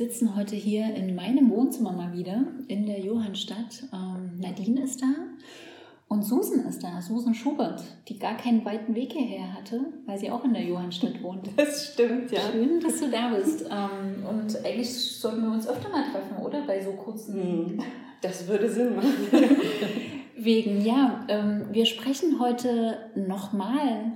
sitzen heute hier in meinem Wohnzimmer mal wieder in der Johannstadt. Ähm, Nadine ist da und Susan ist da, Susan Schubert, die gar keinen weiten Weg hierher hatte, weil sie auch in der Johannstadt wohnt. Das stimmt, ja. Schön, dass du da bist. Ähm, und eigentlich sollten wir uns öfter mal treffen, oder? Bei so kurzen. Das würde Sinn machen. Wegen, ja, ähm, wir sprechen heute nochmal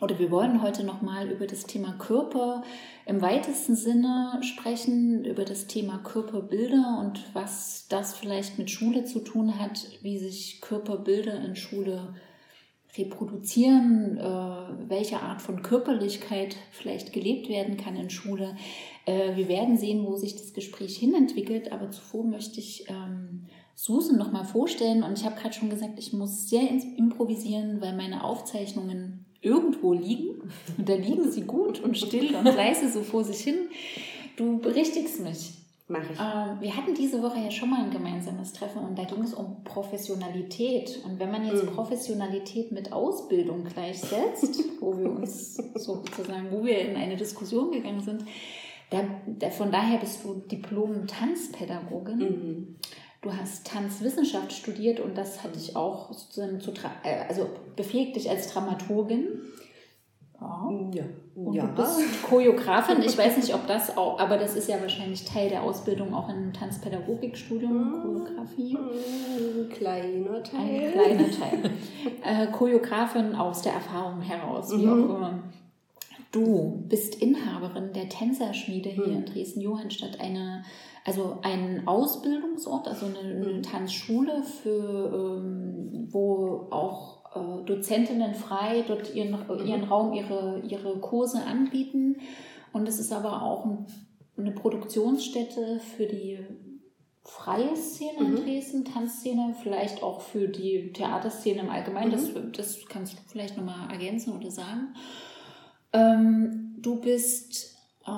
oder wir wollen heute nochmal über das Thema Körper im weitesten Sinne sprechen, über das Thema Körperbilder und was das vielleicht mit Schule zu tun hat, wie sich Körperbilder in Schule reproduzieren, äh, welche Art von Körperlichkeit vielleicht gelebt werden kann in Schule. Äh, wir werden sehen, wo sich das Gespräch hinentwickelt, aber zuvor möchte ich ähm, Susan nochmal vorstellen und ich habe gerade schon gesagt, ich muss sehr improvisieren, weil meine Aufzeichnungen irgendwo liegen. Und da liegen sie gut und still und leise so vor sich hin. Du berichtigst mich. Mach ich. Äh, wir hatten diese Woche ja schon mal ein gemeinsames Treffen und da ging es um Professionalität. Und wenn man jetzt mhm. Professionalität mit Ausbildung gleichsetzt, wo wir uns sozusagen, wo wir in eine Diskussion gegangen sind, da, da, von daher bist du Diplom-Tanzpädagogin. Mhm. Du hast Tanzwissenschaft studiert und das hat dich auch sozusagen zu, äh, also befähigt dich als Dramaturgin. Ja. ja. Und ja. du bist Choreografin. Ich weiß nicht, ob das auch, aber das ist ja wahrscheinlich Teil der Ausbildung auch im Tanzpädagogikstudium, hm. Choreografie. Ein kleiner Teil. Ein kleiner Teil. äh, Choreografin aus der Erfahrung heraus, wie mhm. auch immer. Du bist Inhaberin der Tänzerschmiede hier mhm. in Dresden-Johannstadt, eine also ein Ausbildungsort, also eine, eine mhm. Tanzschule, für, ähm, wo auch äh, Dozentinnen frei dort ihren, mhm. ihren Raum, ihre, ihre Kurse anbieten. Und es ist aber auch eine Produktionsstätte für die freie Szene in mhm. Dresden, Tanzszene, vielleicht auch für die Theaterszene im Allgemeinen. Das, das kannst du vielleicht nochmal ergänzen oder sagen. Ähm, du bist äh,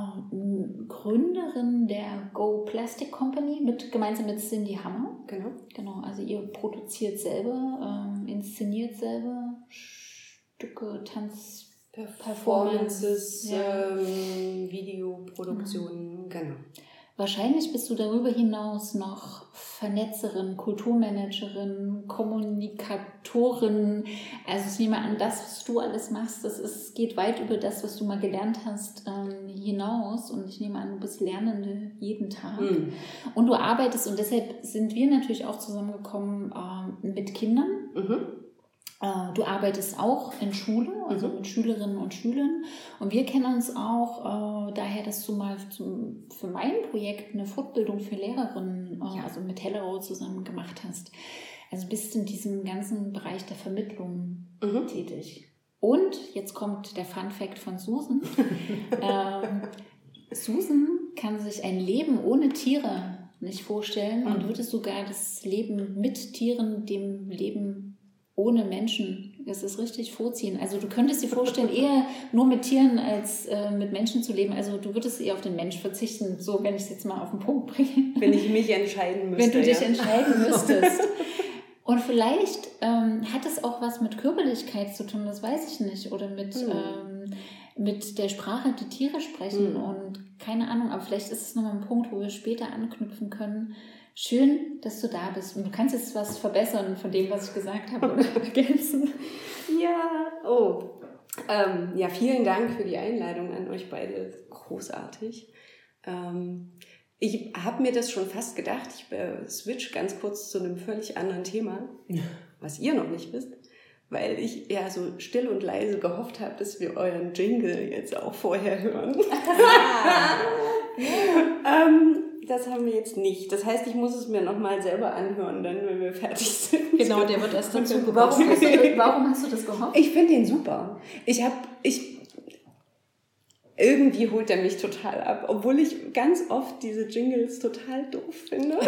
Gründerin der Go Plastic Company mit, gemeinsam mit Cindy Hammer. Genau. Genau, also ihr produziert selber, ähm, inszeniert selber Stücke, Tanz, Performances, ja. ähm, Videoproduktionen, mhm. genau. Wahrscheinlich bist du darüber hinaus noch Vernetzerin, Kulturmanagerin, Kommunikatorin. Also ich nehme an, das, was du alles machst, das ist, geht weit über das, was du mal gelernt hast, ähm, hinaus. Und ich nehme an, du bist Lernende jeden Tag. Mhm. Und du arbeitest, und deshalb sind wir natürlich auch zusammengekommen äh, mit Kindern. Mhm du arbeitest auch in Schule, also mhm. mit Schülerinnen und Schülern. Und wir kennen uns auch äh, daher, dass du mal zum, für mein Projekt eine Fortbildung für Lehrerinnen, äh, ja. also mit Hellerau zusammen gemacht hast. Also bist in diesem ganzen Bereich der Vermittlung mhm. tätig. Und jetzt kommt der Fun Fact von Susan. ähm, Susan kann sich ein Leben ohne Tiere nicht vorstellen mhm. und würde sogar das Leben mit Tieren dem Leben ohne Menschen. Das ist richtig vorziehen. Also du könntest dir vorstellen, eher nur mit Tieren als äh, mit Menschen zu leben. Also du würdest eher auf den Mensch verzichten, so wenn ich es jetzt mal auf den Punkt bringe. Wenn ich mich entscheiden müsste. Wenn du dich ja. entscheiden müsstest. Und vielleicht ähm, hat es auch was mit Körperlichkeit zu tun, das weiß ich nicht. Oder mit, hm. ähm, mit der Sprache, die Tiere sprechen. Hm. Und keine Ahnung, aber vielleicht ist es nochmal ein Punkt, wo wir später anknüpfen können Schön, dass du da bist. Und du kannst jetzt was verbessern von dem, was ich gesagt habe oder ergänzen. Ja, oh. Ähm, ja, vielen Dank für die Einladung an euch beide. Großartig. Ähm, ich habe mir das schon fast gedacht. Ich äh, switch ganz kurz zu einem völlig anderen Thema, was ihr noch nicht wisst, weil ich ja so still und leise gehofft habe, dass wir euren Jingle jetzt auch vorher hören. Ah. ähm, das haben wir jetzt nicht. Das heißt, ich muss es mir nochmal selber anhören, dann, wenn wir fertig sind. Genau, der wird erst dazu warum, hast du, warum hast du das gehofft? Ich finde den super. Ich habe, ich, irgendwie holt er mich total ab, obwohl ich ganz oft diese Jingles total doof finde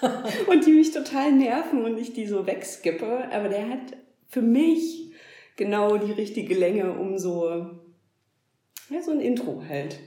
und die mich total nerven und ich die so wegskippe. Aber der hat für mich genau die richtige Länge, um so, ja, so ein Intro halt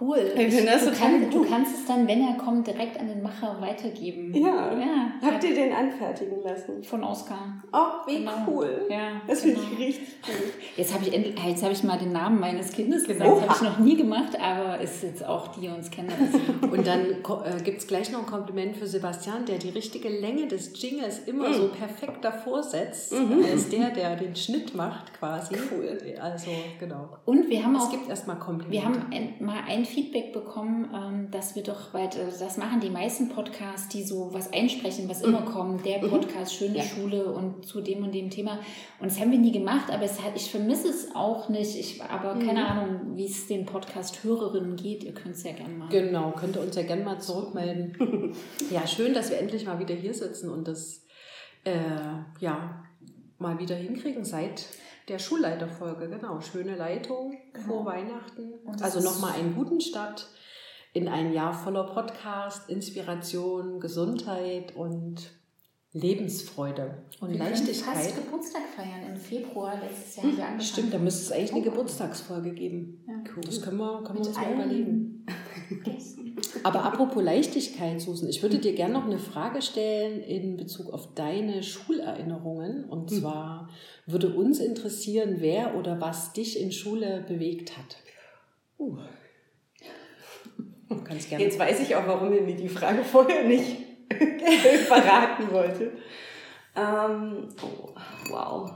Cool. Ich finde das du, kann, du kannst es dann, wenn er kommt, direkt an den Macher weitergeben. Ja. ja. Habt ihr den anfertigen lassen? Von Oskar. Oh, wie genau. cool. Ja, das genau. finde ich richtig cool. Jetzt habe ich, jetzt hab ich mal den Namen meines Kindes gesagt. Oha. Das habe ich noch nie gemacht, aber es ist jetzt auch die, die uns kennen. Und dann äh, gibt es gleich noch ein Kompliment für Sebastian, der die richtige Länge des Jingles immer mhm. so perfekt davor setzt. Mhm. Er ist der, der den Schnitt macht quasi. Cool. Also, genau. Und wir haben es auch... Es gibt erstmal Komplimente. Wir haben ein, mal ein Feedback bekommen, ähm, dass wir doch weiter, das machen die meisten Podcasts, die so was einsprechen, was immer mhm. kommt. Der mhm. Podcast, schöne ja. Schule und zu dem und dem Thema. Und das haben wir nie gemacht, aber es hat, ich vermisse es auch nicht. Ich, aber mhm. keine Ahnung, wie es den Podcast-Hörerinnen geht. Ihr könnt es ja gerne mal. Genau, könnt ihr uns ja gerne mal zurückmelden. ja, schön, dass wir endlich mal wieder hier sitzen und das äh, ja mal wieder hinkriegen seit der Schulleiterfolge, genau. Schöne Leitung genau. vor Weihnachten. Also nochmal einen guten Start in ein Jahr voller Podcast, Inspiration, Gesundheit und Lebensfreude und Wir Leichtigkeit. Wir fast Geburtstag feiern im Februar letztes Jahr. Hm, angefangen. Stimmt, da müsste es eigentlich eine Geburtstagsfolge geben. Ja. Cool. Das können wir, können wir uns mal überlegen. Aber apropos Leichtigkeit, Susan, ich würde dir gerne noch eine Frage stellen in Bezug auf deine Schulerinnerungen. Und hm. zwar würde uns interessieren, wer oder was dich in Schule bewegt hat. Uh. Jetzt weiß ich auch, warum ihr mir die Frage vorher nicht verraten wollte. Ähm, oh, wow.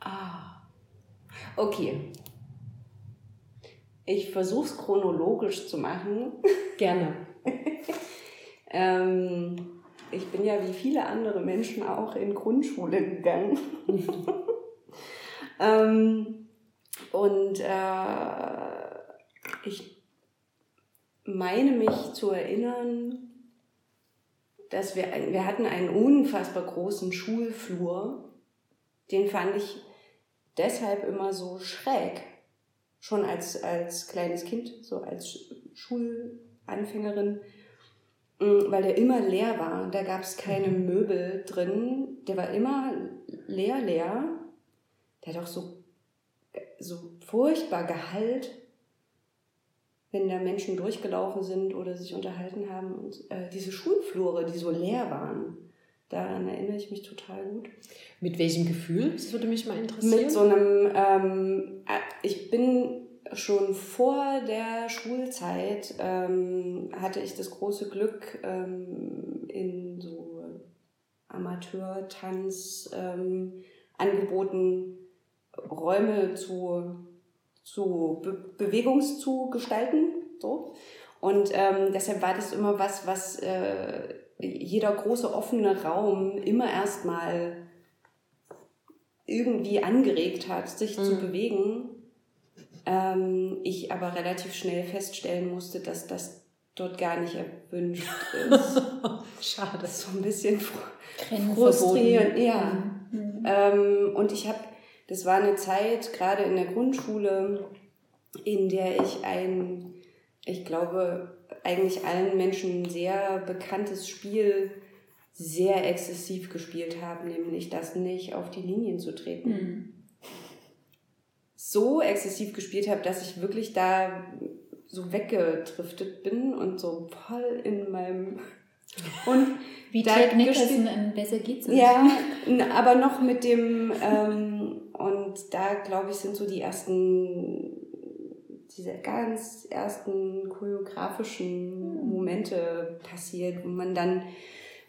Ah. Okay. Ich versuche es chronologisch zu machen. Gerne. ähm, ich bin ja wie viele andere Menschen auch in Grundschule gegangen. ähm, und äh, ich meine mich zu erinnern, dass wir, wir hatten einen unfassbar großen Schulflur. Den fand ich deshalb immer so schräg. Schon als, als kleines Kind, so als Schulanfängerin, mm, weil der immer leer war. Da gab es keine mhm. Möbel drin. Der war immer leer, leer. Der hat auch so, so furchtbar Gehalt wenn da Menschen durchgelaufen sind oder sich unterhalten haben. Und äh, diese Schulflure, die so leer waren, daran erinnere ich mich total gut. Mit welchem Gefühl? Das würde mich mal interessieren. Mit so einem, ähm, äh, ich bin schon vor der Schulzeit, ähm, hatte ich das große Glück, ähm, in so Amateurtanz ähm, angeboten Räume zu zu Be Bewegungs zu gestalten. So. Und ähm, deshalb war das immer was, was äh, jeder große offene Raum immer erstmal irgendwie angeregt hat, sich mhm. zu bewegen. Ähm, ich aber relativ schnell feststellen musste, dass das dort gar nicht erwünscht ist. Schade. Das ist so ein bisschen frustrierend. Ja. Mhm. Ähm, und ich habe das war eine Zeit, gerade in der Grundschule, in der ich ein, ich glaube, eigentlich allen Menschen sehr bekanntes Spiel sehr exzessiv gespielt habe, nämlich das nicht auf die Linien zu treten. Mhm. So exzessiv gespielt habe, dass ich wirklich da so weggedriftet bin und so voll in meinem und wie Jack Nicholson in Besser geht's nicht. Ja, aber noch mit dem ähm, und da, glaube ich, sind so die ersten, diese ganz ersten choreografischen Momente passiert, wo man dann,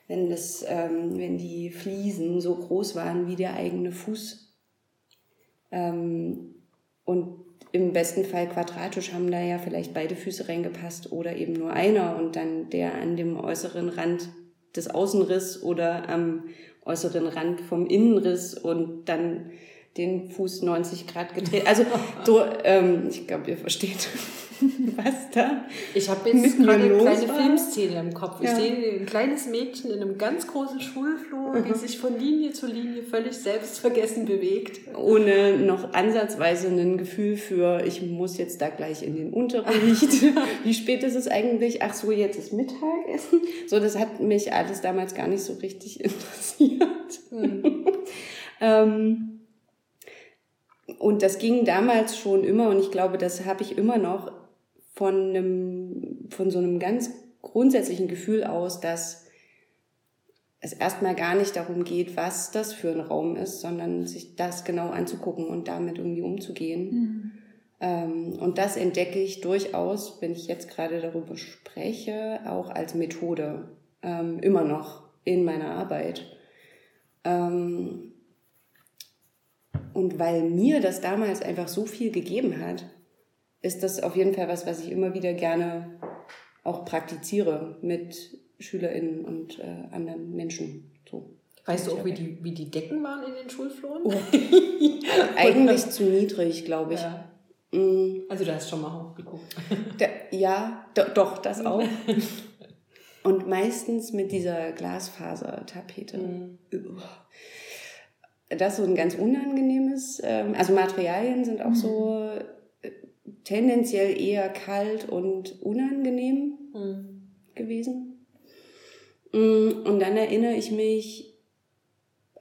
wenn das, ähm, wenn die Fliesen so groß waren wie der eigene Fuß ähm, und im besten Fall quadratisch haben da ja vielleicht beide Füße reingepasst oder eben nur einer und dann der an dem äußeren Rand des Außenriss oder am äußeren Rand vom Innenriss und dann den Fuß 90 Grad gedreht. Also so, ähm, ich glaube, ihr versteht, was da. Ich habe jetzt gerade eine kleine war. Filmszene im Kopf. Ich ja. sehe ein kleines Mädchen in einem ganz großen Schulflur, mhm. die sich von Linie zu Linie völlig selbstvergessen bewegt. Ohne noch ansatzweise ein Gefühl für, ich muss jetzt da gleich in den Unterricht. Wie spät ist es eigentlich? Ach so, jetzt ist Mittagessen. So, das hat mich alles damals gar nicht so richtig interessiert. Mhm. ähm, und das ging damals schon immer und ich glaube, das habe ich immer noch von, einem, von so einem ganz grundsätzlichen Gefühl aus, dass es erstmal gar nicht darum geht, was das für ein Raum ist, sondern sich das genau anzugucken und damit irgendwie umzugehen. Mhm. Ähm, und das entdecke ich durchaus, wenn ich jetzt gerade darüber spreche, auch als Methode ähm, immer noch in meiner Arbeit. Ähm, und weil mir das damals einfach so viel gegeben hat, ist das auf jeden Fall was, was ich immer wieder gerne auch praktiziere mit SchülerInnen und äh, anderen Menschen. So. Weißt du auch, wie die, wie die Decken waren in den Schulfloren? Oh. Eigentlich zu niedrig, glaube ich. Ja. Mm. Also du hast schon mal hochgeguckt. Da, ja, do, doch, das auch. Und meistens mit dieser Glasfasertapete. Mhm. Das ist so ein ganz unangenehmes. Ähm, also Materialien sind auch mhm. so äh, tendenziell eher kalt und unangenehm mhm. gewesen. Mm, und dann erinnere ich mich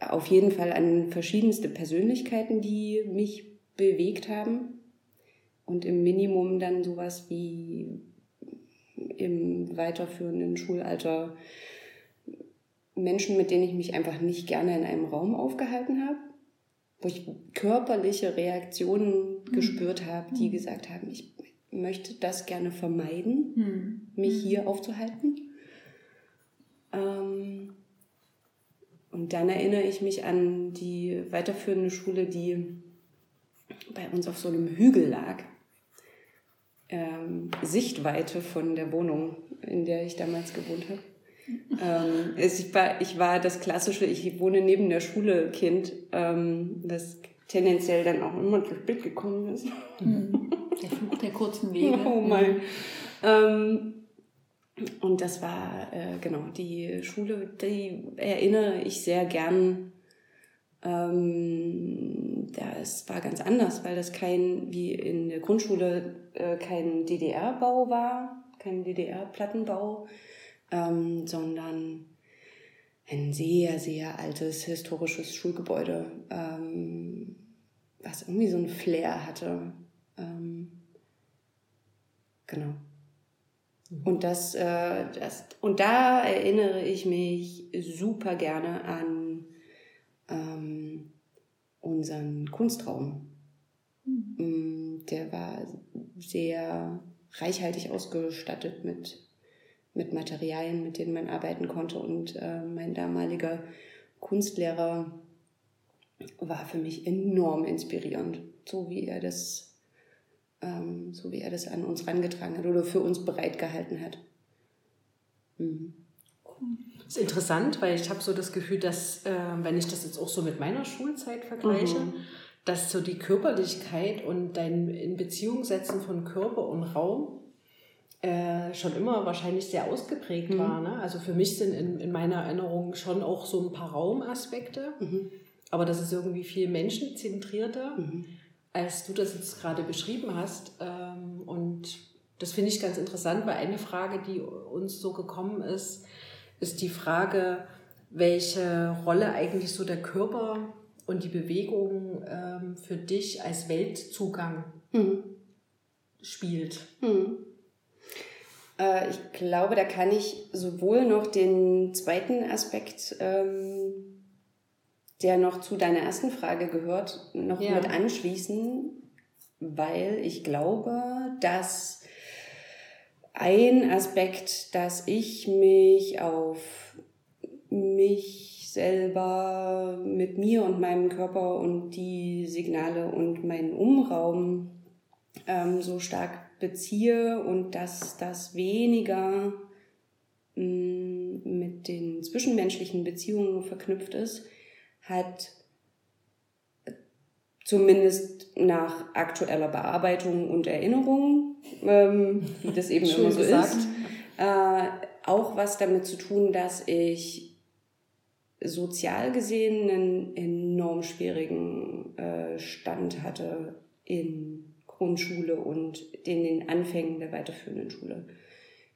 auf jeden Fall an verschiedenste Persönlichkeiten, die mich bewegt haben und im Minimum dann sowas wie im weiterführenden Schulalter Menschen, mit denen ich mich einfach nicht gerne in einem Raum aufgehalten habe, wo ich körperliche Reaktionen mhm. gespürt habe, die mhm. gesagt haben, ich möchte das gerne vermeiden, mhm. mich hm. hier aufzuhalten. Ähm, und dann erinnere ich mich an die weiterführende Schule, die bei uns auf so einem Hügel lag ähm, Sichtweite von der Wohnung, in der ich damals gewohnt habe. Ähm, ich, war, ich war das klassische, ich wohne neben der Schule Kind, ähm, das tendenziell dann auch immer zu spät gekommen ist. Mhm. Der Fluch der kurzen Wege. Oh mein. Ähm, und das war, äh, genau, die Schule, die erinnere ich sehr gern ähm, das war ganz anders, weil das kein, wie in der Grundschule, äh, kein DDR-Bau war, kein DDR-Plattenbau, ähm, sondern ein sehr, sehr altes historisches Schulgebäude, ähm, was irgendwie so ein Flair hatte. Ähm, genau. Mhm. Und das, äh, das, und da erinnere ich mich super gerne an ähm, unseren Kunstraum. Mhm. Der war sehr reichhaltig ausgestattet mit, mit Materialien, mit denen man arbeiten konnte. Und äh, mein damaliger Kunstlehrer war für mich enorm inspirierend, so wie er das, ähm, so wie er das an uns rangetragen hat oder für uns bereitgehalten hat. Mhm. Das ist interessant, weil ich habe so das Gefühl, dass, äh, wenn ich das jetzt auch so mit meiner Schulzeit vergleiche, mhm. dass so die Körperlichkeit und dein in Beziehung setzen von Körper und Raum äh, schon immer wahrscheinlich sehr ausgeprägt mhm. war. Ne? Also für mich sind in, in meiner Erinnerung schon auch so ein paar Raumaspekte, mhm. aber das ist irgendwie viel menschenzentrierter, mhm. als du das jetzt gerade beschrieben hast. Ähm, und das finde ich ganz interessant, weil eine Frage, die uns so gekommen ist, ist die Frage, welche Rolle eigentlich so der Körper und die Bewegung ähm, für dich als Weltzugang mhm. spielt. Mhm. Äh, ich glaube, da kann ich sowohl noch den zweiten Aspekt, ähm, der noch zu deiner ersten Frage gehört, noch ja. mit anschließen, weil ich glaube, dass ein Aspekt, dass ich mich auf mich selber mit mir und meinem Körper und die Signale und meinen Umraum ähm, so stark beziehe und dass das weniger mh, mm, mit den zwischenmenschlichen Beziehungen verknüpft ist, hat zumindest nach aktueller Bearbeitung und Erinnerung, ähm, wie das eben immer so gesagt. ist, äh, auch was damit zu tun, dass ich sozial gesehen einen enorm schwierigen äh, Stand hatte in Grundschule und in den Anfängen der weiterführenden Schule.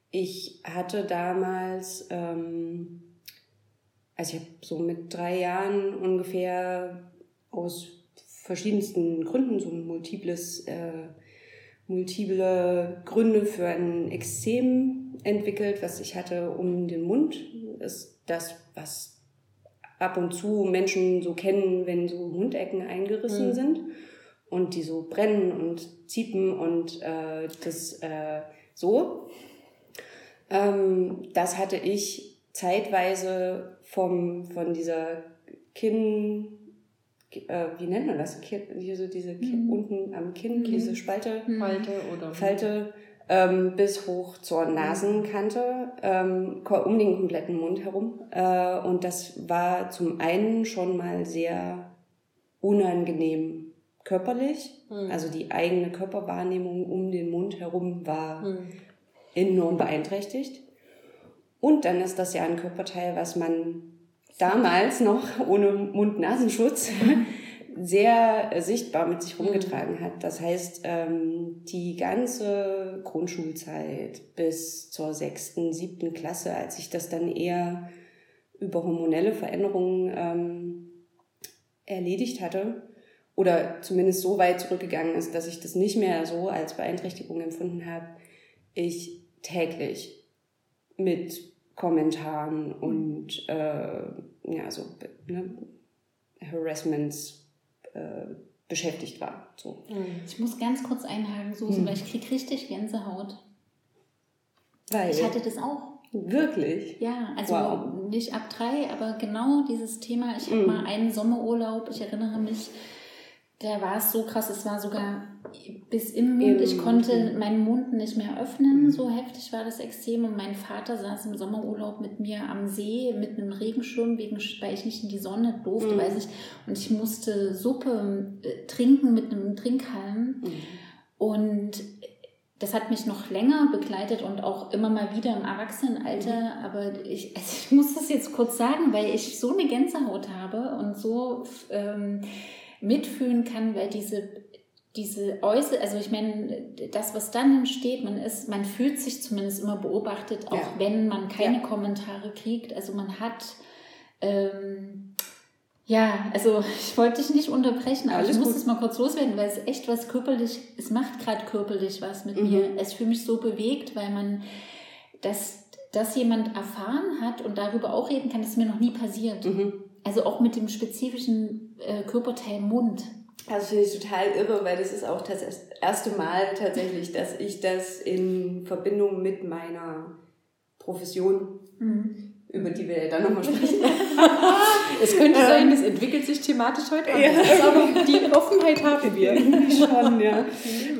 Ich hatte damals, ähm, also ich habe so mit drei Jahren ungefähr aus verschiedensten Gründen so ein multiples äh, multiple Gründe für ein Exzem entwickelt, was ich hatte um den Mund. Ist das, was ab und zu Menschen so kennen, wenn so Mundecken eingerissen mhm. sind und die so brennen und ziepen und äh, das äh, so. Ähm, das hatte ich zeitweise vom, von dieser Kinn, äh, wie nennt man das? Hier so diese Kinn, mhm. unten am Kinn, mhm. diese Spalte. Falte oder Falte ähm, bis hoch zur Nasenkante, ähm, um den kompletten Mund herum. Äh, und das war zum einen schon mal sehr unangenehm körperlich. Mhm. Also die eigene Körperwahrnehmung um den Mund herum war mhm. enorm beeinträchtigt. Und dann ist das ja ein Körperteil, was man damals noch ohne Mund-Nasenschutz sehr sichtbar mit sich rumgetragen hat. Das heißt, ähm, die ganze Grundschulzeit bis zur sechsten, siebten Klasse, als ich das dann eher über hormonelle Veränderungen ähm, erledigt hatte, oder zumindest so weit zurückgegangen ist, dass ich das nicht mehr so als Beeinträchtigung empfunden habe, ich täglich mit Kommentaren und äh, ja, so ne, Harassments äh, beschäftigt war. So. Mhm. Ich muss ganz kurz einhaken, Susan, hm. weil ich kriege richtig Gänsehaut. Weil? Ich hatte das auch. Wirklich? Ja, also wow. nicht ab drei, aber genau dieses Thema. Ich habe hm. mal einen Sommerurlaub, ich erinnere mich, da war es so krass, es war sogar bis im Mund. Ich konnte meinen Mund nicht mehr öffnen, mhm. so heftig war das Extrem. Und mein Vater saß im Sommerurlaub mit mir am See mit einem Regenschirm, wegen, weil ich nicht in die Sonne durfte, mhm. weiß ich. Und ich musste Suppe äh, trinken mit einem Trinkhalm. Mhm. Und das hat mich noch länger begleitet und auch immer mal wieder im Erwachsenenalter. Mhm. Aber ich, also ich muss das jetzt kurz sagen, weil ich so eine Gänsehaut habe und so... Ähm, mitfühlen kann, weil diese diese Äußere, also ich meine, das, was dann entsteht, man ist, man fühlt sich zumindest immer beobachtet, auch ja. wenn man keine ja. Kommentare kriegt. Also man hat, ähm, ja, also ich wollte dich nicht unterbrechen, aber Alles ich muss es mal kurz loswerden, weil es echt was körperlich, es macht gerade körperlich was mit mhm. mir. Es fühlt mich so bewegt, weil man das, das jemand erfahren hat und darüber auch reden kann, das ist mir noch nie passiert. Mhm. Also auch mit dem spezifischen äh, Körperteil Mund. Also finde ich total irre, weil das ist auch das erste Mal tatsächlich, dass ich das in Verbindung mit meiner Profession, mhm. Über die wir ja dann nochmal sprechen. es könnte sein, das entwickelt sich thematisch heute anders. Ja. Aber die Offenheit haben wir. Schon, ja.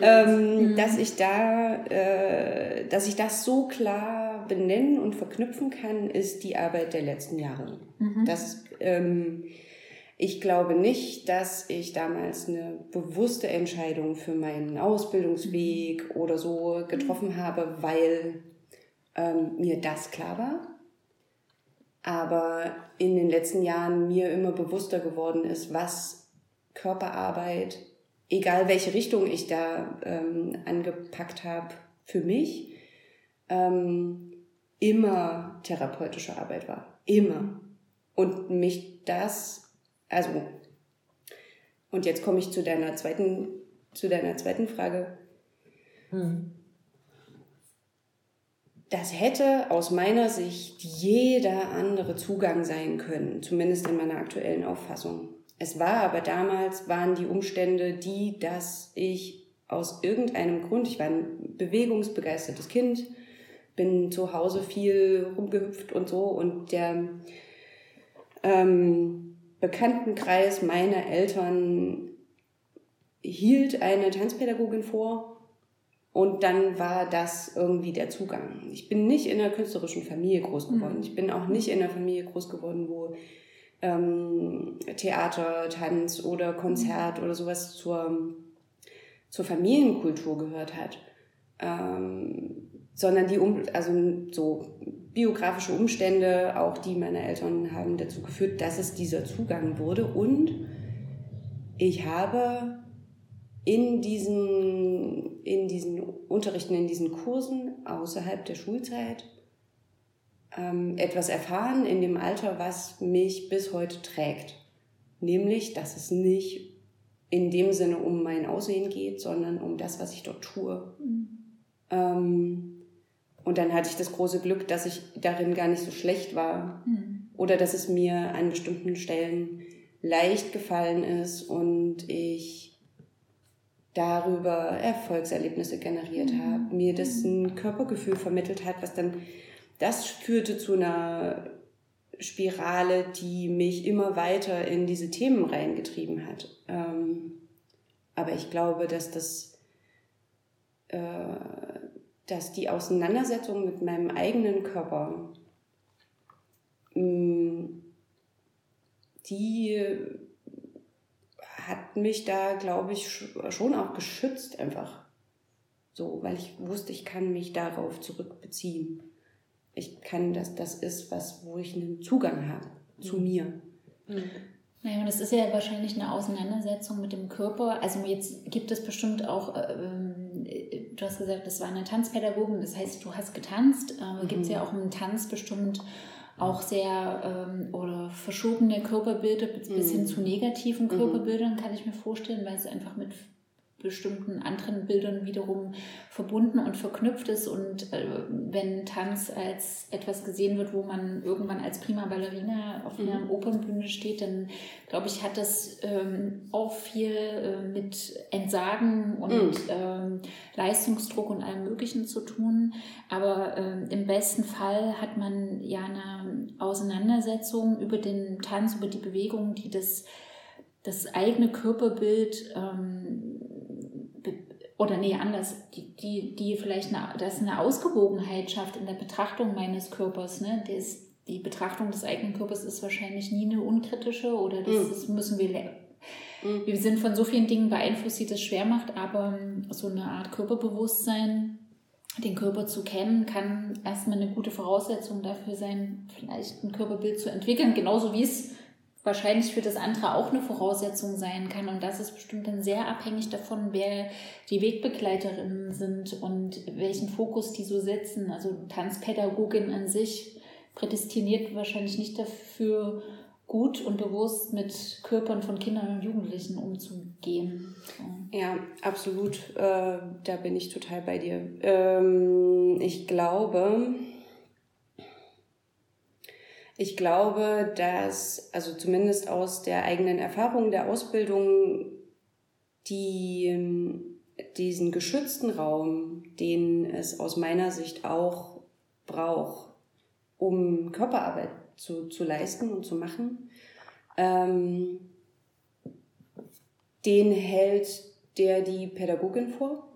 ähm, mhm. dass ich da, äh, dass ich das so klar benennen und verknüpfen kann, ist die Arbeit der letzten Jahre. Mhm. Das ähm, ich glaube nicht, dass ich damals eine bewusste Entscheidung für meinen Ausbildungsweg oder so getroffen habe, weil ähm, mir das klar war. Aber in den letzten Jahren mir immer bewusster geworden ist, was Körperarbeit, egal welche Richtung ich da ähm, angepackt habe, für mich, ähm, immer therapeutische Arbeit war. Immer. Und mich das, also, und jetzt komme ich zu deiner zweiten, zu deiner zweiten Frage. Hm. Das hätte aus meiner Sicht jeder andere Zugang sein können, zumindest in meiner aktuellen Auffassung. Es war aber damals, waren die Umstände die, dass ich aus irgendeinem Grund, ich war ein bewegungsbegeistertes Kind, bin zu Hause viel rumgehüpft und so und der ähm, Bekanntenkreis meiner Eltern hielt eine Tanzpädagogin vor und dann war das irgendwie der Zugang. Ich bin nicht in einer künstlerischen Familie groß geworden. Mhm. Ich bin auch nicht in einer Familie groß geworden, wo ähm, Theater, Tanz oder Konzert oder sowas zur, zur Familienkultur gehört hat. Ähm, sondern die, um, also so biografische Umstände, auch die meiner Eltern haben dazu geführt, dass es dieser Zugang wurde. Und ich habe in diesen, in diesen Unterrichten, in diesen Kursen außerhalb der Schulzeit ähm, etwas erfahren in dem Alter, was mich bis heute trägt. Nämlich, dass es nicht in dem Sinne um mein Aussehen geht, sondern um das, was ich dort tue. Mhm. Ähm, und dann hatte ich das große Glück, dass ich darin gar nicht so schlecht war. Mhm. Oder dass es mir an bestimmten Stellen leicht gefallen ist und ich darüber Erfolgserlebnisse generiert mhm. habe, mir das ein Körpergefühl vermittelt hat, was dann, das führte zu einer Spirale, die mich immer weiter in diese Themen reingetrieben hat. Ähm, aber ich glaube, dass das, äh, dass die Auseinandersetzung mit meinem eigenen Körper, mh, mm, die hat mich da, glaube ich, schon auch geschützt einfach. So, weil ich wusste, ich kann mich darauf zurückbeziehen ich kann, dass das ist was, wo ich einen Zugang habe zu mhm. mir. Mhm. Naja, und es ist ja wahrscheinlich eine Auseinandersetzung mit dem Körper. Also jetzt gibt es bestimmt auch, äh, äh du hast gesagt, das war eine Tanzpädagogin, das heißt, du hast getanzt. Äh, mhm. Gibt es ja auch im Tanz bestimmt auch sehr ähm, oder verschobene Körperbilder bis hin mhm. zu negativen mhm. Körperbildern, kann ich mir vorstellen, weil es einfach mit bestimmten anderen Bildern wiederum verbunden und verknüpft ist. Und äh, wenn Tanz als etwas gesehen wird, wo man irgendwann als prima Ballerina auf einer mhm. Opernbühne steht, dann glaube ich, hat das ähm, auch viel äh, mit Entsagen und mhm. ähm, Leistungsdruck und allem Möglichen zu tun. Aber ähm, im besten Fall hat man ja eine Auseinandersetzung über den Tanz, über die Bewegung, die das das eigene Körperbild ähm, oder nee, anders, die, die, die vielleicht eine, das eine Ausgewogenheit schafft in der Betrachtung meines Körpers. Ne? Das, die Betrachtung des eigenen Körpers ist wahrscheinlich nie eine unkritische oder das, mhm. das müssen wir mhm. wir sind von so vielen Dingen beeinflusst, die das schwer macht, aber so eine Art Körperbewusstsein, den Körper zu kennen, kann erstmal eine gute Voraussetzung dafür sein, vielleicht ein Körperbild zu entwickeln, genauso wie es wahrscheinlich für das andere auch eine Voraussetzung sein kann. Und das ist bestimmt dann sehr abhängig davon, wer die Wegbegleiterinnen sind und welchen Fokus die so setzen. Also Tanzpädagogin an sich prädestiniert wahrscheinlich nicht dafür, gut und bewusst mit Körpern von Kindern und Jugendlichen umzugehen. Ja, absolut. Äh, da bin ich total bei dir. Ähm, ich glaube, ich glaube, dass, also zumindest aus der eigenen Erfahrung der Ausbildung, die, diesen geschützten Raum, den es aus meiner Sicht auch braucht, um Körperarbeit zu, zu leisten und zu machen, ähm, den hält der die Pädagogin vor.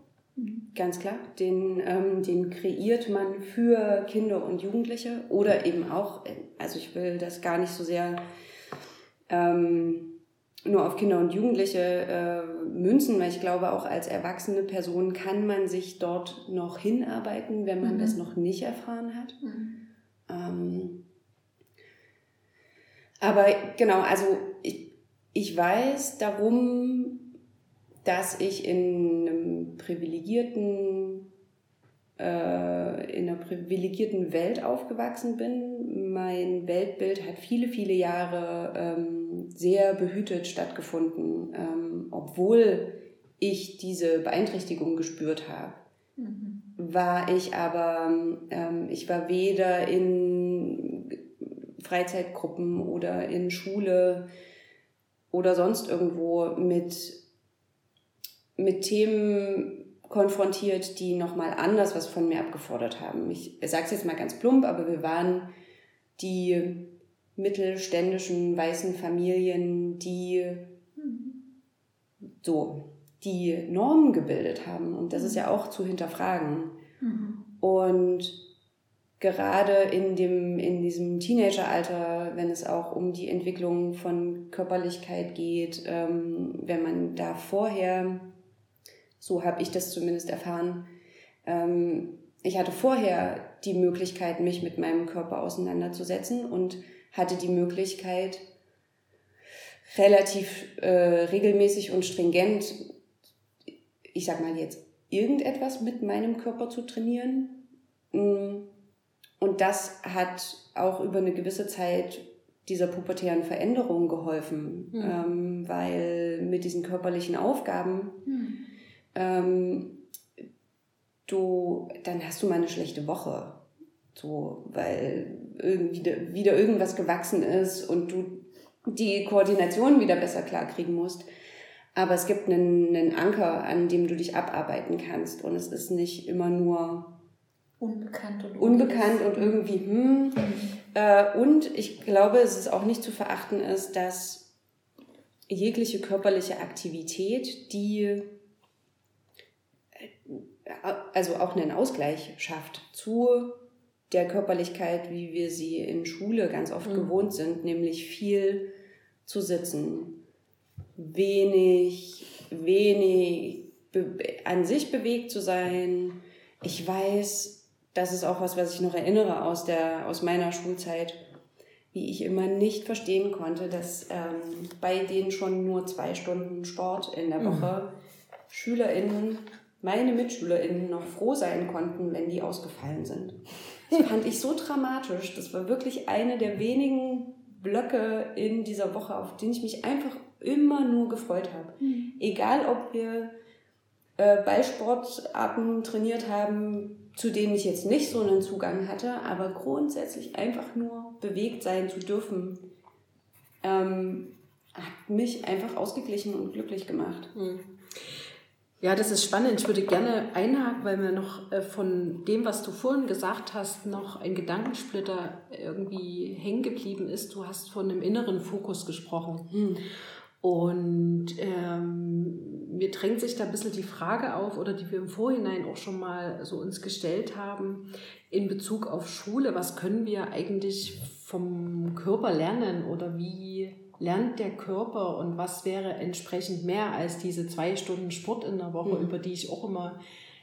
Ganz klar, den, ähm, den kreiert man für Kinder und Jugendliche oder eben auch, also ich will das gar nicht so sehr ähm, nur auf Kinder und Jugendliche äh, münzen, weil ich glaube, auch als erwachsene Person kann man sich dort noch hinarbeiten, wenn man mhm. das noch nicht erfahren hat. Mhm. Ähm, aber genau, also ich, ich weiß darum, dass ich in einem privilegierten, äh, in einer privilegierten Welt aufgewachsen bin. Mein Weltbild hat viele, viele Jahre ähm, sehr behütet stattgefunden, ähm, obwohl ich diese Beeinträchtigung gespürt habe. Mhm. War ich aber, ähm, ich war weder in Freizeitgruppen oder in Schule oder sonst irgendwo mit mit Themen konfrontiert, die nochmal anders was von mir abgefordert haben. Ich sage es jetzt mal ganz plump, aber wir waren die mittelständischen weißen Familien, die so die Normen gebildet haben. Und das ist ja auch zu hinterfragen. Mhm. Und gerade in, dem, in diesem Teenageralter, wenn es auch um die Entwicklung von Körperlichkeit geht, ähm, wenn man da vorher so habe ich das zumindest erfahren. Ähm, ich hatte vorher die Möglichkeit, mich mit meinem Körper auseinanderzusetzen und hatte die Möglichkeit, relativ äh, regelmäßig und stringent, ich sag mal jetzt, irgendetwas mit meinem Körper zu trainieren. Mm, und das hat auch über eine gewisse Zeit dieser pubertären Veränderung geholfen, Mhm. ähm, weil mit diesen körperlichen Aufgaben Hm. Ähm, du, dann hast du mal eine schlechte Woche. So, weil irgendwie wieder, irgendwas gewachsen ist und du die Koordination wieder besser klarkriegen musst. Aber es gibt einen, einen Anker, an dem du dich abarbeiten kannst. Und es ist nicht immer nur Unbekannt und unbekannt und irgendwie, hm. Äh, und ich glaube, es ist auch nicht zu verachten ist, dass jegliche körperliche Aktivität, die also auch einen Ausgleich schafft zu der Körperlichkeit, wie wir sie in Schule ganz oft Mhm. gewohnt sind, nämlich viel zu sitzen, wenig, wenig an sich bewegt zu sein. Ich weiß, das ist auch was, was ich noch erinnere aus, der, aus meiner Schulzeit, wie ich immer nicht verstehen konnte, dass ähm, bei denen schon nur zwei Stunden Sport in der Mhm. Woche SchülerInnen, meine MitschülerInnen noch froh sein konnten, wenn die ausgefallen sind. Das fand ich so dramatisch. Das war wirklich eine der wenigen Blöcke in dieser Woche, auf den ich mich einfach immer nur gefreut habe. Mhm. Egal, ob wir äh, Ballsportarten trainiert haben, zu denen ich jetzt nicht so einen Zugang hatte, aber grundsätzlich einfach nur bewegt sein zu dürfen, ähm, hat mich einfach ausgeglichen und glücklich gemacht. Hm. Ja, das ist spannend. Ich würde gerne einhaken, weil mir noch äh, von dem, was du vorhin gesagt hast, noch ein Gedankensplitter irgendwie hängen geblieben ist. Du hast von einem inneren Fokus gesprochen. Und ähm, mir drängt sich da ein bisschen die Frage auf, oder die wir im Vorhinein auch schon mal so uns gestellt haben, in Bezug auf Schule. Was können wir eigentlich vom Körper lernen oder wie lernt der Körper und was wäre entsprechend mehr als diese zwei Stunden Sport in der Woche, Mhm. über die ich auch immer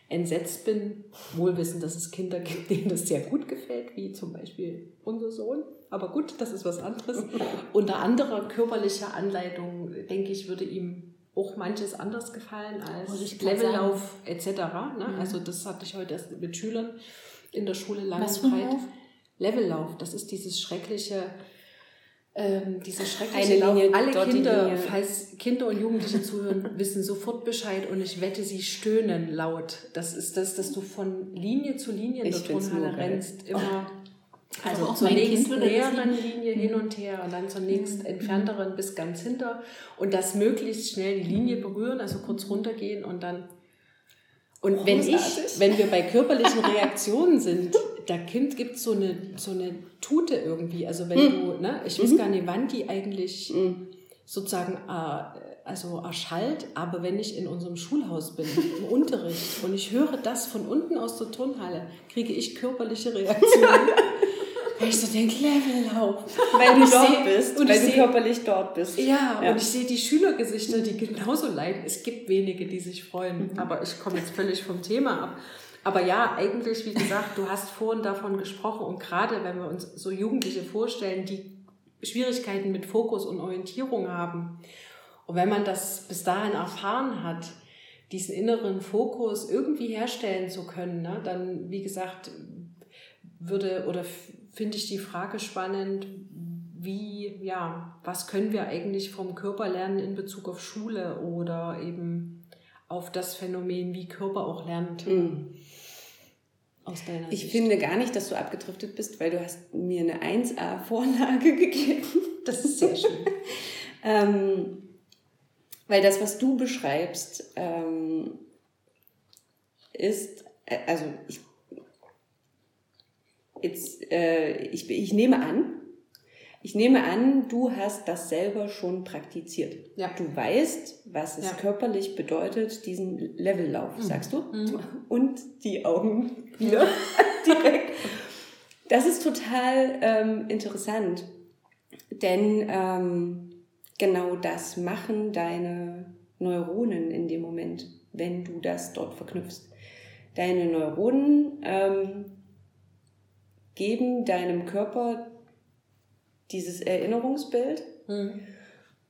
entsetzt bin, wohl wissen, dass es Kinder gibt, denen das sehr gut gefällt, wie zum Beispiel unser Sohn. Aber gut, das ist was anderes. Unter anderer körperlicher Anleitung, denke ich, würde ihm auch manches anders gefallen als Levellauf etc. Ne? Mhm. Also das hatte ich heute erst mit Schülern in der Schule lange Was. Lauf? Levellauf, das ist dieses schreckliche, ähm, diese schreckliche Eine Lauf. Linie, Alle dort die Kinder, falls Kinder und Jugendliche zuhören, wissen sofort Bescheid und ich wette, sie stöhnen laut. Das ist das, dass du von Linie zu Linie in der Turnhalle rennst. Immer Also also auch zur nächsten näheren. Linie hin und her und dann zur nächsten entfernteren bis ganz hinter und das möglichst schnell die Linie berühren, also kurz runtergehen und dann und wenn ich, wenn wir bei körperlichen Reaktionen sind, da gibt es so eine, so eine Tute irgendwie. Also wenn du, ne, ich weiß gar nicht, wann die eigentlich Mhm. sozusagen äh, also erschallt, aber wenn ich in unserem Schulhaus bin, im Unterricht und ich höre das von unten aus der Turnhalle, kriege ich körperliche Reaktionen. weil ich so denke, Levellauf. Weil Und du dort seh- bist, und weil ich du körperlich dort bist. ja, Ja. und ich sehe die Schülergesichter, die genauso leiden. Es gibt wenige, die sich freuen, aber ich komme jetzt völlig vom Thema ab. Aber ja, eigentlich, wie gesagt, du hast vorhin davon gesprochen und gerade wenn wir uns so Jugendliche vorstellen, die Schwierigkeiten mit Fokus und Orientierung haben und wenn man das bis dahin erfahren hat, diesen inneren Fokus irgendwie herstellen zu können, ne, dann, wie gesagt, würde oder finde ich die Frage spannend, wie, ja, was können wir eigentlich vom Körper lernen in Bezug auf Schule oder eben auf das Phänomen, wie Körper auch lernt Mhm. Aus deiner Ich Sicht. finde gar nicht, dass du abgedriftet bist, weil du hast mir eine 1A-Vorlage gegeben. das ist sehr schön. Ähm, weil das, was du beschreibst, ähm, ist, äh, also ich, jetzt, äh, ich, ich nehme an, ich nehme an, du hast das selber schon praktiziert. Ja. Du weißt, was es Ja. körperlich bedeutet, diesen Levellauf, sagst du? Mhm. Und die Augen wieder direkt. Das ist total ähm, interessant, denn ähm, genau das machen deine Neuronen in dem Moment, wenn du das dort verknüpfst. Deine Neuronen ähm, geben deinem Körper dieses Erinnerungsbild Mhm.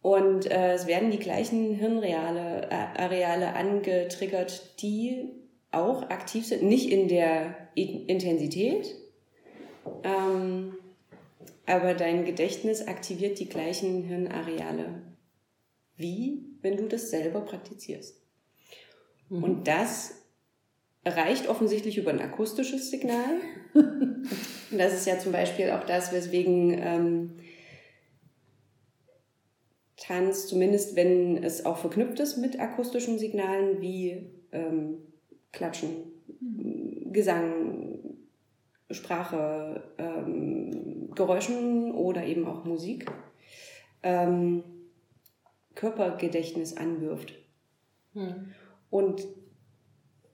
und äh, es werden die gleichen Hirnareale Areale angetriggert, die auch aktiv sind. Nicht in der Intensität, ähm, aber dein Gedächtnis aktiviert die gleichen Hirnareale wie wenn du das selber praktizierst. Mhm. Und das reicht offensichtlich über ein akustisches Signal. Und das ist ja zum Beispiel auch das, weswegen ähm, Tanz, zumindest wenn es auch verknüpft ist mit akustischen Signalen wie ähm, Klatschen, mhm. Gesang, Sprache, ähm, Geräuschen oder eben auch Musik, ähm, Körpergedächtnis anwirft. Mhm. Und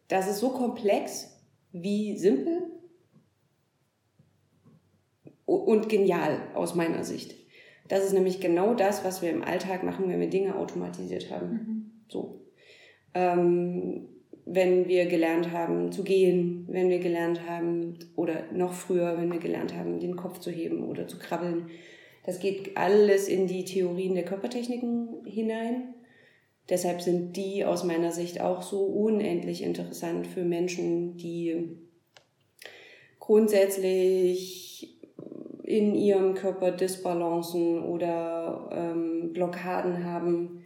das ist so komplex wie simpel und genial aus meiner Sicht. Das ist nämlich genau das, was wir im Alltag machen, wenn wir Dinge automatisiert haben. Mhm. So. Ähm, wenn wir gelernt haben zu gehen, wenn wir gelernt haben, oder noch früher, wenn wir gelernt haben, den Kopf zu heben oder zu krabbeln. Das geht alles in die Theorien der Körpertechniken hinein. Deshalb sind die aus meiner Sicht auch so unendlich interessant für Menschen, die grundsätzlich in ihrem Körper Disbalancen oder ähm, Blockaden haben,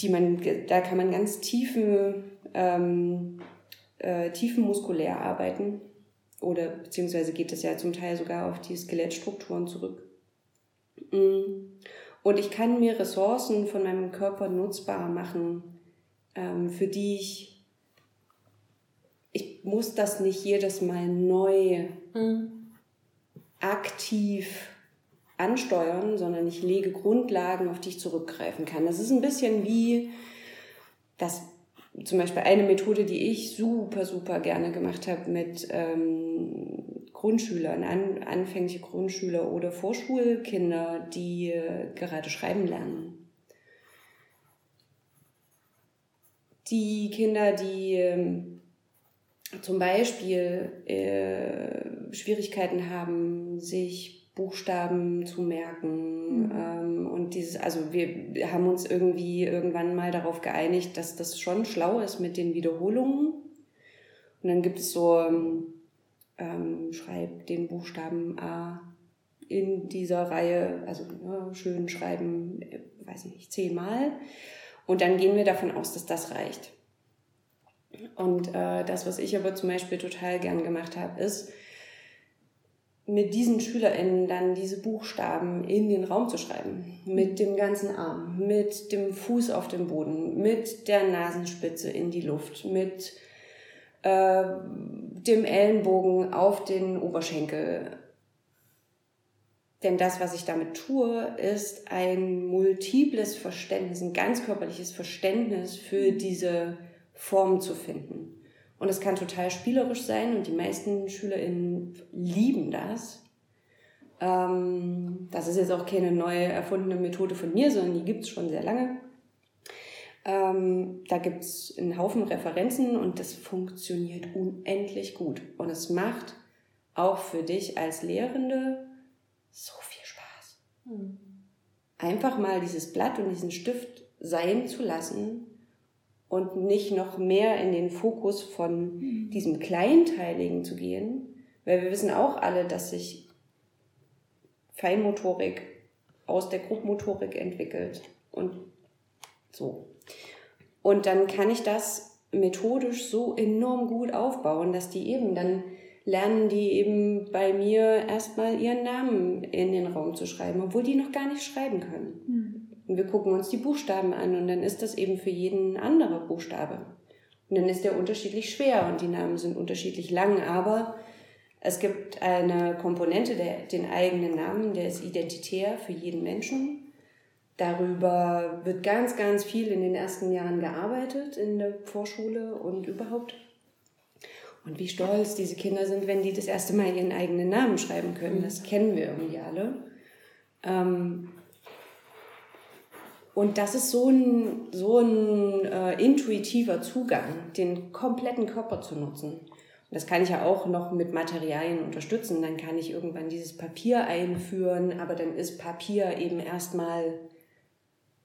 die man, da kann man ganz tiefen, ähm, äh, tiefenmuskulär arbeiten oder beziehungsweise geht es ja zum Teil sogar auf die Skelettstrukturen zurück. Mm. Und ich kann mir Ressourcen von meinem Körper nutzbar machen, ähm, für die ich, ich muss das nicht jedes Mal neu mhm. aktiv ansteuern, sondern ich lege Grundlagen, auf die ich zurückgreifen kann. Das ist ein bisschen wie das zum Beispiel eine Methode, die ich super, super gerne gemacht habe mit ähm, Grundschülern, an, anfängliche Grundschüler oder Vorschulkinder, die äh, gerade schreiben lernen. Die Kinder, die äh, zum Beispiel äh, Schwierigkeiten haben, sich Buchstaben zu merken. Mhm. Ähm, und dieses, also wir haben uns irgendwie irgendwann mal darauf geeinigt, dass das schon schlau ist mit den Wiederholungen. Und dann gibt es so ähm, ähm, schreib den Buchstaben A in dieser Reihe, also ja, schön schreiben, äh, weiß ich nicht, zehnmal. Und dann gehen wir davon aus, dass das reicht. Und äh, das, was ich aber zum Beispiel total gern gemacht habe, ist, mit diesen SchülerInnen dann diese Buchstaben in den Raum zu schreiben. Mit dem ganzen Arm, mit dem Fuß auf dem Boden, mit der Nasenspitze in die Luft, mit äh, dem Ellenbogen auf den Oberschenkel. Denn das, was ich damit tue, ist ein multiples Verständnis, ein ganz körperliches Verständnis für diese Form zu finden. Und es kann total spielerisch sein und die meisten SchülerInnen lieben das. Ähm, das ist jetzt auch keine neu erfundene Methode von mir, sondern die gibt es schon sehr lange. Ähm, da gibt es einen Haufen Referenzen und das funktioniert unendlich gut. Und es macht auch für dich als Lehrende so viel Spaß. Mhm. Einfach mal dieses Blatt und diesen Stift sein zu lassen und nicht noch mehr in den Fokus von mhm. diesem Kleinteiligen zu gehen, weil wir wissen auch alle, dass sich Feinmotorik aus der Grobmotorik entwickelt und so. Und dann kann ich das methodisch so enorm gut aufbauen, dass die eben dann lernen die eben bei mir erstmal ihren Namen in den Raum zu schreiben, obwohl die noch gar nicht schreiben können. Mhm. Und wir gucken uns die Buchstaben an und dann ist das eben für jeden andere Buchstabe. Und dann ist der unterschiedlich schwer und die Namen sind unterschiedlich lang, aber es gibt eine Komponente, der, den eigenen Namen, der ist identitär für jeden Menschen. Darüber wird ganz, ganz viel in den ersten Jahren gearbeitet in der Vorschule und überhaupt. Und wie stolz diese Kinder sind, wenn die das erste Mal ihren eigenen Namen schreiben können. Das kennen wir irgendwie alle. Ähm, und das ist so ein, so ein äh, intuitiver Zugang, den kompletten Körper zu nutzen. Und das kann ich ja auch noch mit Materialien unterstützen. Dann kann ich irgendwann dieses Papier einführen, aber dann ist Papier eben erstmal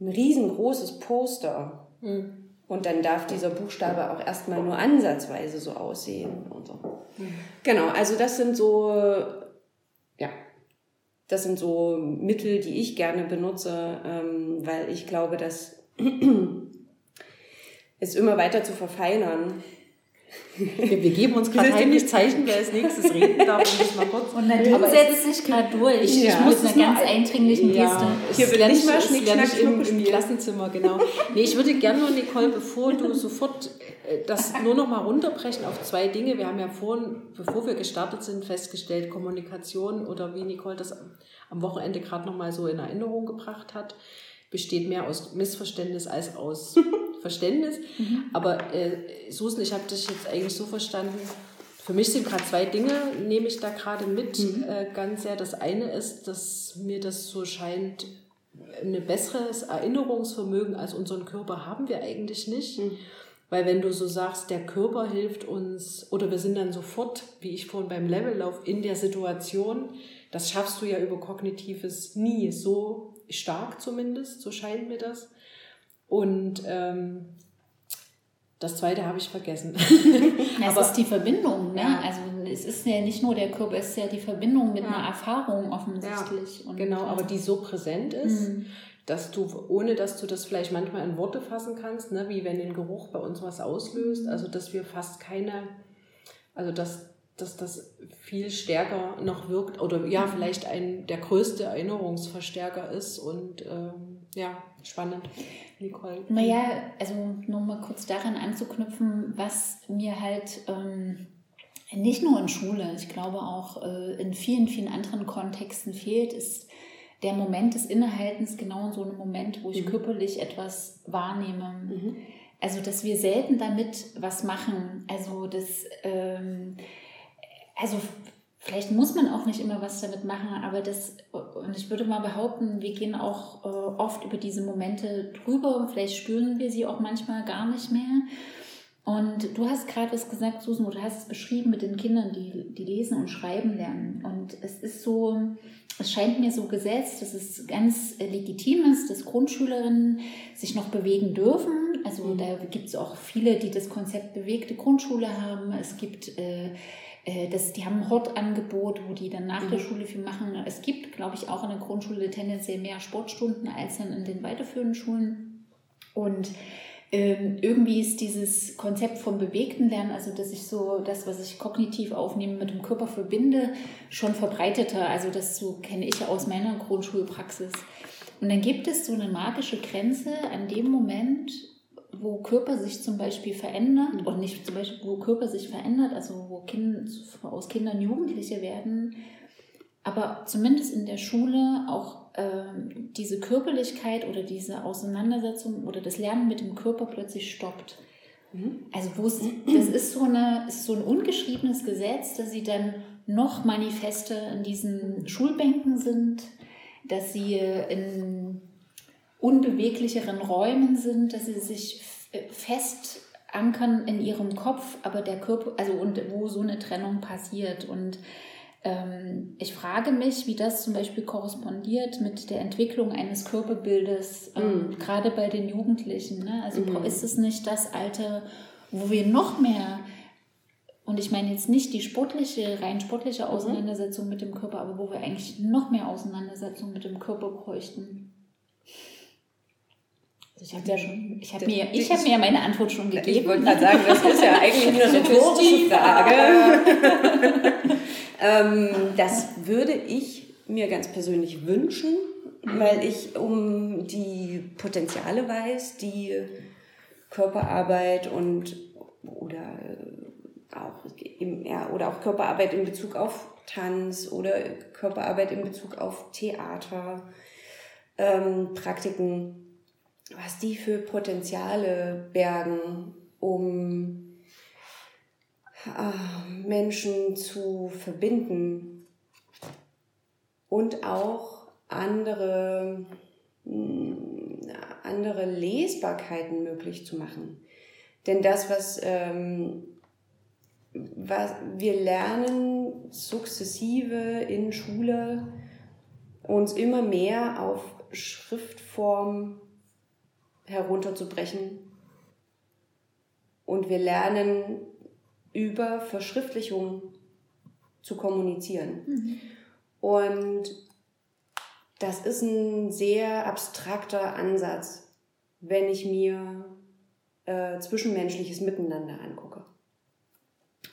ein riesengroßes Poster. Mhm. Und dann darf dieser Buchstabe auch erstmal nur ansatzweise so aussehen und so. Mhm. Genau, also das sind so, das sind so Mittel, die ich gerne benutze, ähm, weil ich glaube, dass es immer weiter zu verfeinern wir, geben uns gerade heimlich Zeichen, wer als nächstes reden darf. Und ich mal kurz. Und Nadine setzt sich gerade durch. Ja. Ich muss mit einer ganz eindringlichen ja. Geste. Hier will nicht mal Schnick, Schnack, im, im Klassenzimmer, genau. Nee, ich würde gerne nur, Nicole, bevor du sofort äh, das nur noch mal runterbrechen auf zwei Dinge. Wir haben ja vorhin, bevor wir gestartet sind, festgestellt, Kommunikation oder wie Nicole das am Wochenende gerade noch mal so in Erinnerung gebracht hat, besteht mehr aus Missverständnis als aus Verständnis. Mhm. Aber äh, Susan, ich habe dich jetzt eigentlich so verstanden, für mich sind gerade zwei Dinge, nehme ich da gerade mit mhm. äh, ganz sehr. Das eine ist, dass mir das so scheint, ein besseres Erinnerungsvermögen als unseren Körper haben wir eigentlich nicht. Mhm. Weil wenn du so sagst, der Körper hilft uns oder wir sind dann sofort, wie ich vorhin beim Levellauf, in der Situation, das schaffst du ja über kognitives nie so stark zumindest, so scheint mir das. Und ähm, das zweite habe ich vergessen. Ja, es ist die Verbindung, ne? Ja. Also es ist ja nicht nur der Körper, es ist ja die Verbindung mit ja. einer Erfahrung offensichtlich. Genau, aber die so präsent ist, mhm. dass du, ohne dass du das vielleicht manchmal in Worte fassen kannst, ne? wie wenn ein Geruch bei uns was auslöst, also dass wir fast keine, also dass, dass das viel stärker noch wirkt oder ja, vielleicht ein der größte Erinnerungsverstärker ist und ähm, ja, spannend. Nicole? Naja, also nur mal kurz daran anzuknüpfen, was mir halt ähm, nicht nur in Schule, ich glaube auch äh, in vielen, vielen anderen Kontexten fehlt, ist der Moment des Innehaltens genau in so einem Moment, wo ich mhm. körperlich etwas wahrnehme. Mhm. Also, dass wir selten damit was machen. Also, das, ähm, also Vielleicht muss man auch nicht immer was damit machen, aber das, und ich würde mal behaupten, wir gehen auch äh, oft über diese Momente drüber. Vielleicht spüren wir sie auch manchmal gar nicht mehr. Und du hast gerade was gesagt, Susan, du hast es beschrieben mit den Kindern, die, die lesen und schreiben lernen. Und es ist so, es scheint mir so gesetzt, dass es ganz legitim ist, dass Grundschülerinnen sich noch bewegen dürfen. Also mhm. da gibt es auch viele, die das Konzept bewegte Grundschule haben. Es gibt äh, das, die haben ein Hortangebot, wo die dann nach mhm. der Schule viel machen. Es gibt, glaube ich, auch in der Grundschule tendenziell mehr Sportstunden als dann in den weiterführenden Schulen. Und ähm, irgendwie ist dieses Konzept vom bewegten Lernen, also dass ich so das, was ich kognitiv aufnehme, mit dem Körper verbinde, schon verbreiteter. Also das so kenne ich aus meiner Grundschulpraxis. Und dann gibt es so eine magische Grenze an dem Moment, wo Körper sich zum Beispiel verändert, mhm. und nicht zum Beispiel, wo Körper sich verändert, also wo kind, aus Kindern Jugendliche werden, aber zumindest in der Schule auch ähm, diese Körperlichkeit oder diese Auseinandersetzung oder das Lernen mit dem Körper plötzlich stoppt. Mhm. Also wo es, das ist so, eine, ist so ein ungeschriebenes Gesetz, dass sie dann noch manifeste in diesen Schulbänken sind, dass sie in unbeweglicheren Räumen sind, dass sie sich fest ankern in ihrem Kopf, aber der Körper, also und wo so eine Trennung passiert. Und ähm, ich frage mich, wie das zum Beispiel korrespondiert mit der Entwicklung eines Körperbildes, ähm, mm. gerade bei den Jugendlichen. Ne? Also mm. ist es nicht das Alter, wo wir noch mehr und ich meine jetzt nicht die sportliche, rein sportliche mhm. Auseinandersetzung mhm. mit dem Körper, aber wo wir eigentlich noch mehr Auseinandersetzung mit dem Körper bräuchten. Ich habe ja schon, ich habe mir, ich habe mir ja meine Antwort schon gegeben. Ich wollte gerade sagen, das ist ja eigentlich eine rhetorische Frage. ähm, das würde ich mir ganz persönlich wünschen, weil ich um die Potenziale weiß, die Körperarbeit und oder auch ja, oder auch Körperarbeit in Bezug auf Tanz oder Körperarbeit in Bezug auf Theater ähm, Praktiken was die für Potenziale bergen, um äh, Menschen zu verbinden und auch andere, mm, andere Lesbarkeiten möglich zu machen. Denn das, was, ähm, was wir lernen sukzessive in Schule, uns immer mehr auf Schriftform herunterzubrechen. Und wir lernen über Verschriftlichung zu kommunizieren. Mhm. Und das ist ein sehr abstrakter Ansatz, wenn ich mir äh, zwischenmenschliches Miteinander angucke.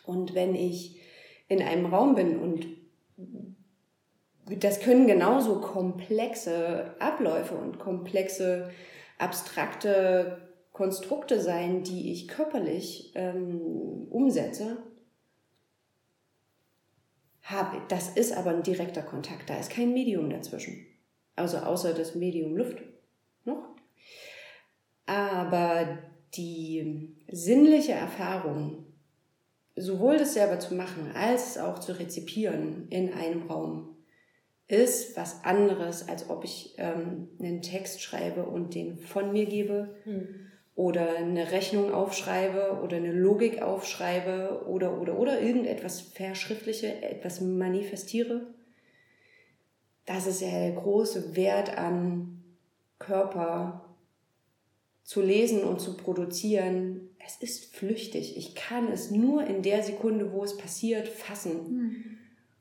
Und wenn ich in einem Raum bin und das können genauso komplexe Abläufe und komplexe abstrakte Konstrukte sein, die ich körperlich ähm, umsetze, habe. Das ist aber ein direkter Kontakt, da ist kein Medium dazwischen. Also außer das Medium Luft noch. Aber die sinnliche Erfahrung, sowohl das selber zu machen, als auch zu rezipieren in einem Raum, ist was anderes, als ob ich ähm, einen Text schreibe und den von mir gebe hm. oder eine Rechnung aufschreibe oder eine Logik aufschreibe oder oder oder irgendetwas verschriftliche, etwas manifestiere. Das ist ja der große Wert an Körper zu lesen und zu produzieren. Es ist flüchtig. Ich kann es nur in der Sekunde, wo es passiert, fassen. Hm.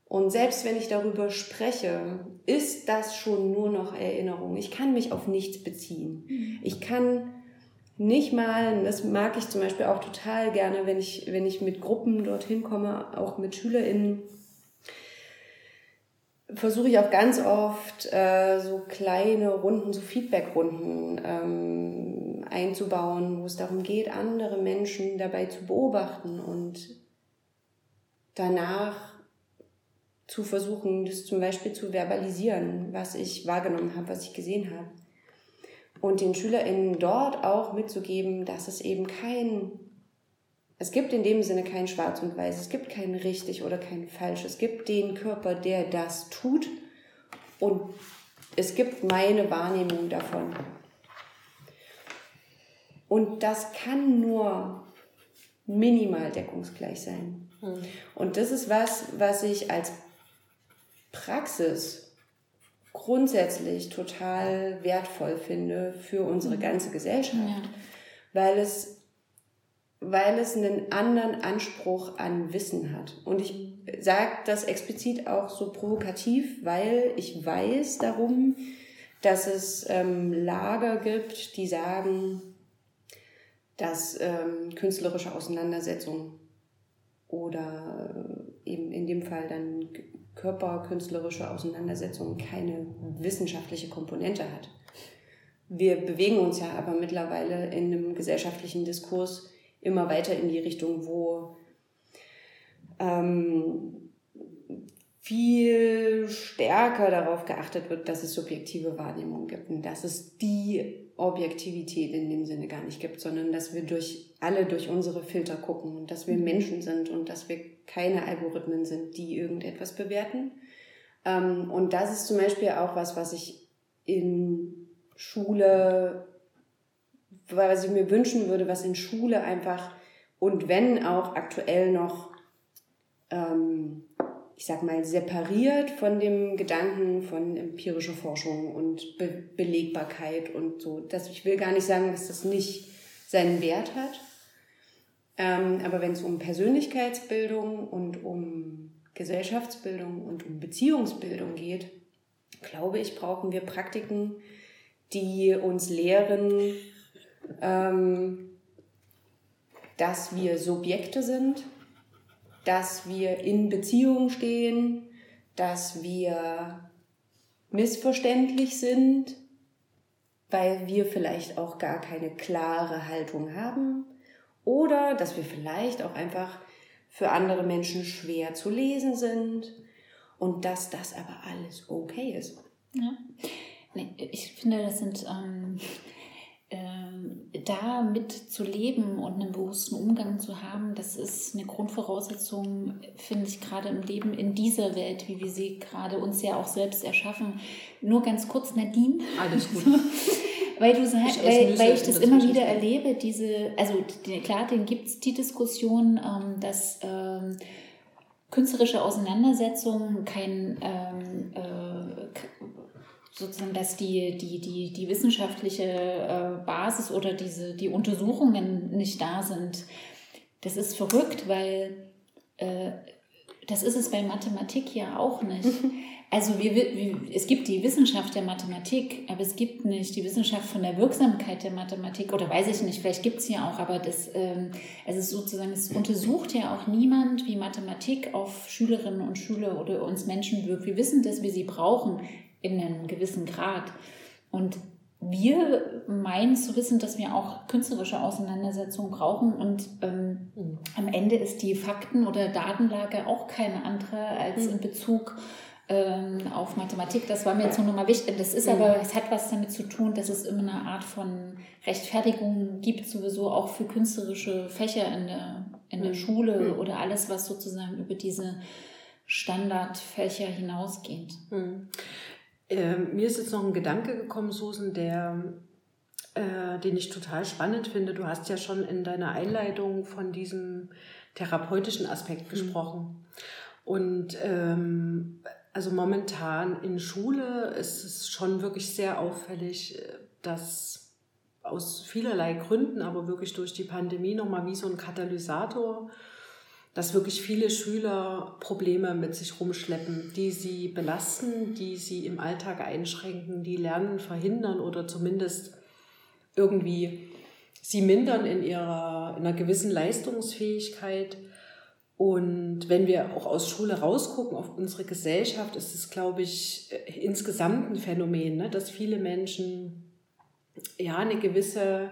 Und selbst wenn ich darüber spreche, ist das schon nur noch Erinnerung. Ich kann mich auf nichts beziehen. Mhm. Ich kann nicht mal, das mag ich zum Beispiel auch total gerne, wenn ich, wenn ich mit Gruppen dorthin komme, auch mit SchülerInnen, versuche ich auch ganz oft äh, so kleine Runden, so Feedback-Runden ähm, einzubauen, wo es darum geht, andere Menschen dabei zu beobachten und danach zu versuchen, das zum Beispiel zu verbalisieren, was ich wahrgenommen habe, was ich gesehen habe. Und den SchülerInnen dort auch mitzugeben, dass es eben kein, es gibt in dem Sinne kein Schwarz und Weiß, es gibt kein richtig oder kein falsch, es gibt den Körper, der das tut und es gibt meine Wahrnehmung davon. Und das kann nur minimal deckungsgleich sein. Hm. Und das ist was, was ich als Praxis grundsätzlich total wertvoll finde für unsere mhm. ganze Gesellschaft, ja. weil es weil es einen anderen Anspruch an Wissen hat. Und ich sage das explizit auch so provokativ, weil ich weiß darum, dass es ähm, Lager gibt, die sagen, dass ähm, künstlerische Auseinandersetzung oder äh, eben in dem Fall dann körperkünstlerische Auseinandersetzung keine wissenschaftliche Komponente hat. Wir bewegen uns ja aber mittlerweile in einem gesellschaftlichen Diskurs immer weiter in die Richtung, wo ähm, viel stärker darauf geachtet wird, dass es subjektive Wahrnehmung gibt und dass es die Objektivität in dem Sinne gar nicht gibt, sondern dass wir durch alle durch unsere Filter gucken und dass wir mhm. Menschen sind und dass wir keine Algorithmen sind, die irgendetwas bewerten. Ähm, und das ist zum Beispiel auch was, was ich in Schule, was ich mir wünschen würde, was in Schule einfach und wenn auch aktuell noch ähm, ich sag mal, separiert von dem Gedanken von empirischer Forschung und Be Belegbarkeit und so. Das, ich will gar nicht sagen, dass das nicht seinen Wert hat. Ähm, aber wenn es um Persönlichkeitsbildung und um Gesellschaftsbildung und um Beziehungsbildung geht, glaube ich, brauchen wir Praktiken, die uns lehren, ähm, dass wir Subjekte sind, dass wir in Beziehung stehen, dass wir missverständlich sind, weil wir vielleicht auch gar keine klare Haltung haben oder dass wir vielleicht auch einfach für andere Menschen schwer zu lesen sind und dass das aber alles okay ist. Ja. Ich finde, das sind ähm, da mit zu leben und einen bewussten Umgang zu haben, das ist eine Grundvoraussetzung, finde ich, gerade im Leben in dieser Welt, wie wir sie gerade uns ja auch selbst erschaffen. Nur ganz kurz, Nadine. Alles gut. weil du sagst, weil, weil ich das immer wieder erlebe, diese, also klar, den gibt es die Diskussion, ähm, dass ähm, künstlerische Auseinandersetzungen kein ähm, äh, sozusagen, dass die, die, die, die wissenschaftliche äh, Basis oder diese, die Untersuchungen nicht da sind. Das ist verrückt, weil äh, das ist es bei Mathematik ja auch nicht. Also wir, wir, es gibt die Wissenschaft der Mathematik, aber es gibt nicht die Wissenschaft von der Wirksamkeit der Mathematik oder weiß ich nicht, vielleicht gibt es ja auch, aber das, ähm, also sozusagen, es untersucht ja auch niemand, wie Mathematik auf Schülerinnen und Schüler oder uns Menschen wirkt. Wir wissen, dass wir sie brauchen in einem gewissen Grad. Und wir meinen zu wissen, dass wir auch künstlerische Auseinandersetzungen brauchen und ähm, mhm. am Ende ist die Fakten- oder Datenlage auch keine andere als mhm. in Bezug ähm, auf Mathematik. Das war mir jetzt nur nochmal wichtig. Das ist mhm. aber, es hat was damit zu tun, dass es immer eine Art von Rechtfertigung gibt, sowieso auch für künstlerische Fächer in der, in der mhm. Schule mhm. oder alles, was sozusagen über diese Standardfächer hinausgeht. Äh, mir ist jetzt noch ein Gedanke gekommen, Susan, der, äh, den ich total spannend finde. Du hast ja schon in deiner Einleitung von diesem therapeutischen Aspekt mhm. gesprochen. Und ähm, also momentan in Schule ist es schon wirklich sehr auffällig, äh, dass aus vielerlei Gründen, aber wirklich durch die Pandemie nochmal wie so ein Katalysator, dass wirklich viele Schüler Probleme mit sich rumschleppen, die sie belasten, die sie im Alltag einschränken, die Lernen verhindern oder zumindest irgendwie sie mindern in ihrer in einer gewissen Leistungsfähigkeit. Und wenn wir auch aus Schule rausgucken auf unsere Gesellschaft, ist es, glaube ich, äh, insgesamt ein Phänomen, ne? dass viele Menschen ja eine gewisse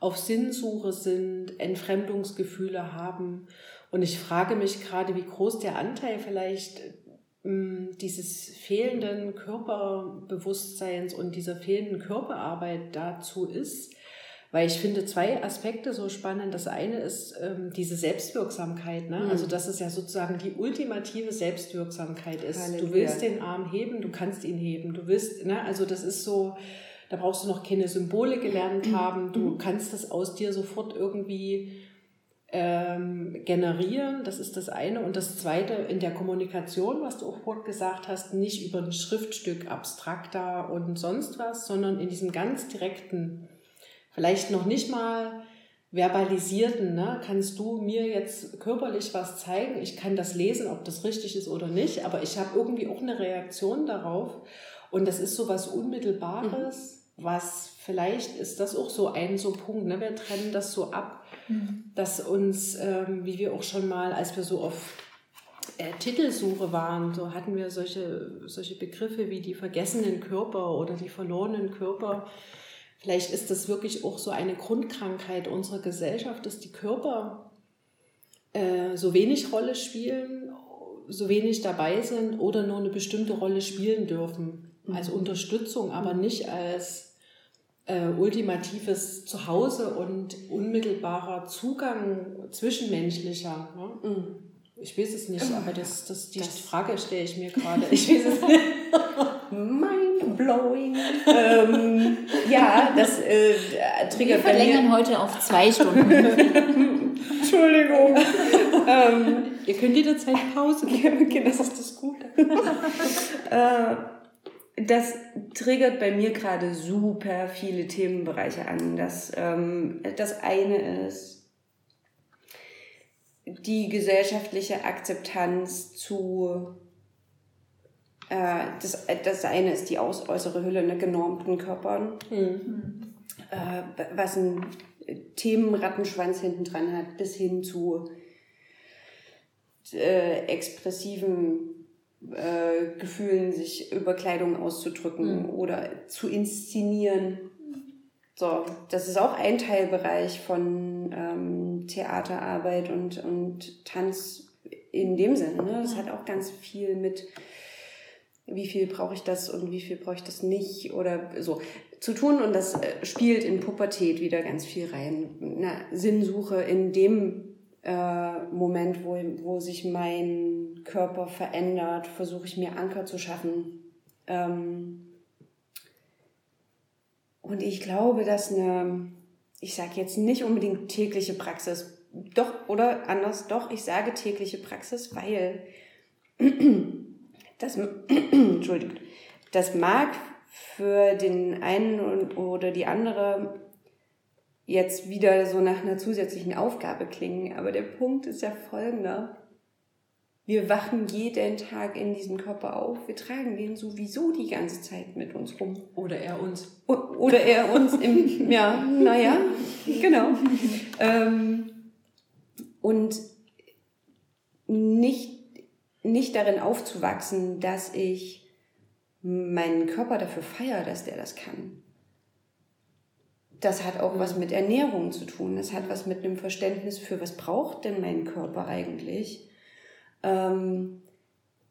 auf Sinnsuche sind, Entfremdungsgefühle haben. Und ich frage mich gerade, wie groß der Anteil vielleicht ähm, dieses fehlenden Körperbewusstseins und dieser fehlenden Körperarbeit dazu ist, weil ich finde zwei Aspekte so spannend. Das eine ist ähm, diese Selbstwirksamkeit. Ne? Mhm. Also, dass es ja sozusagen die ultimative Selbstwirksamkeit ist. Halleluja. Du willst den Arm heben, du kannst ihn heben. Du willst, ne? also das ist so, da brauchst du noch keine Symbole gelernt mhm. haben. Du mhm. kannst das aus dir sofort irgendwie ähm, generieren. Das ist das eine. Und das zweite, in der Kommunikation, was du auch vorhin gesagt hast, nicht über ein Schriftstück abstrakter und sonst was, sondern in diesem ganz direkten vielleicht noch nicht mal verbalisierten, ne? kannst du mir jetzt körperlich was zeigen, ich kann das lesen, ob das richtig ist oder nicht, aber ich habe irgendwie auch eine Reaktion darauf und das ist so was Unmittelbares, mhm. Was vielleicht ist das auch so ein so Punkt, ne? wir trennen das so ab, mhm. dass uns, ähm, wie wir auch schon mal, als wir so auf äh, Titelsuche waren, so hatten wir solche, solche Begriffe wie die vergessenen Körper oder die verlorenen Körper, Vielleicht ist das wirklich auch so eine Grundkrankheit unserer Gesellschaft, dass die Körper äh, so wenig Rolle spielen, so wenig dabei sind oder nur eine bestimmte Rolle spielen dürfen. Mhm. Als Unterstützung, aber nicht als äh, ultimatives Zuhause und unmittelbarer Zugang zwischenmenschlicher. Ne? Mhm. Ich weiß es nicht, aber das, das, die das Frage stelle ich mir gerade. Ich weiß es nicht. Mind-blowing. ähm, ja, das äh, triggert Wir verlängern heute auf zwei Stunden. Entschuldigung. ähm, Ihr könnt jederzeit Pause nehmen. das ist das Gute. äh, das triggert bei mir gerade super viele Themenbereiche an. Das, ähm, das eine ist die gesellschaftliche Akzeptanz zu äh, das, das eine ist die aus, äußere Hülle, ne, genormten Körpern, mhm. äh, was ein Themenrattenschwanz hinten dran hat, bis hin zu äh, expressiven äh, Gefühlen, sich über Kleidung auszudrücken mhm. oder zu inszenieren. So, das ist auch ein Teilbereich von ähm, Theaterarbeit und, und Tanz in dem Sinne. Ne? Das hat auch ganz viel mit wie viel brauche ich das und wie viel brauche ich das nicht oder so zu tun. Und das äh, spielt in Pubertät wieder ganz viel rein. Eine Sinnsuche in dem äh, Moment, wo, wo sich mein Körper verändert, versuche ich mir Anker zu schaffen. Ähm und ich glaube, dass eine, ich sage jetzt nicht unbedingt tägliche Praxis, doch, oder anders, doch, ich sage tägliche Praxis, weil das, Entschuldigung, das mag für den einen oder die andere jetzt wieder so nach einer zusätzlichen Aufgabe klingen, aber der Punkt ist ja folgender. Wir wachen jeden Tag in diesem Körper auf. Wir tragen den sowieso die ganze Zeit mit uns rum. Oder er uns. Oder er uns im, ja, naja, genau. ähm, und nicht, nicht darin aufzuwachsen, dass ich meinen Körper dafür feiere, dass der das kann. Das hat auch was mit Ernährung zu tun. Das hat was mit einem Verständnis für, was braucht denn mein Körper eigentlich? ähm,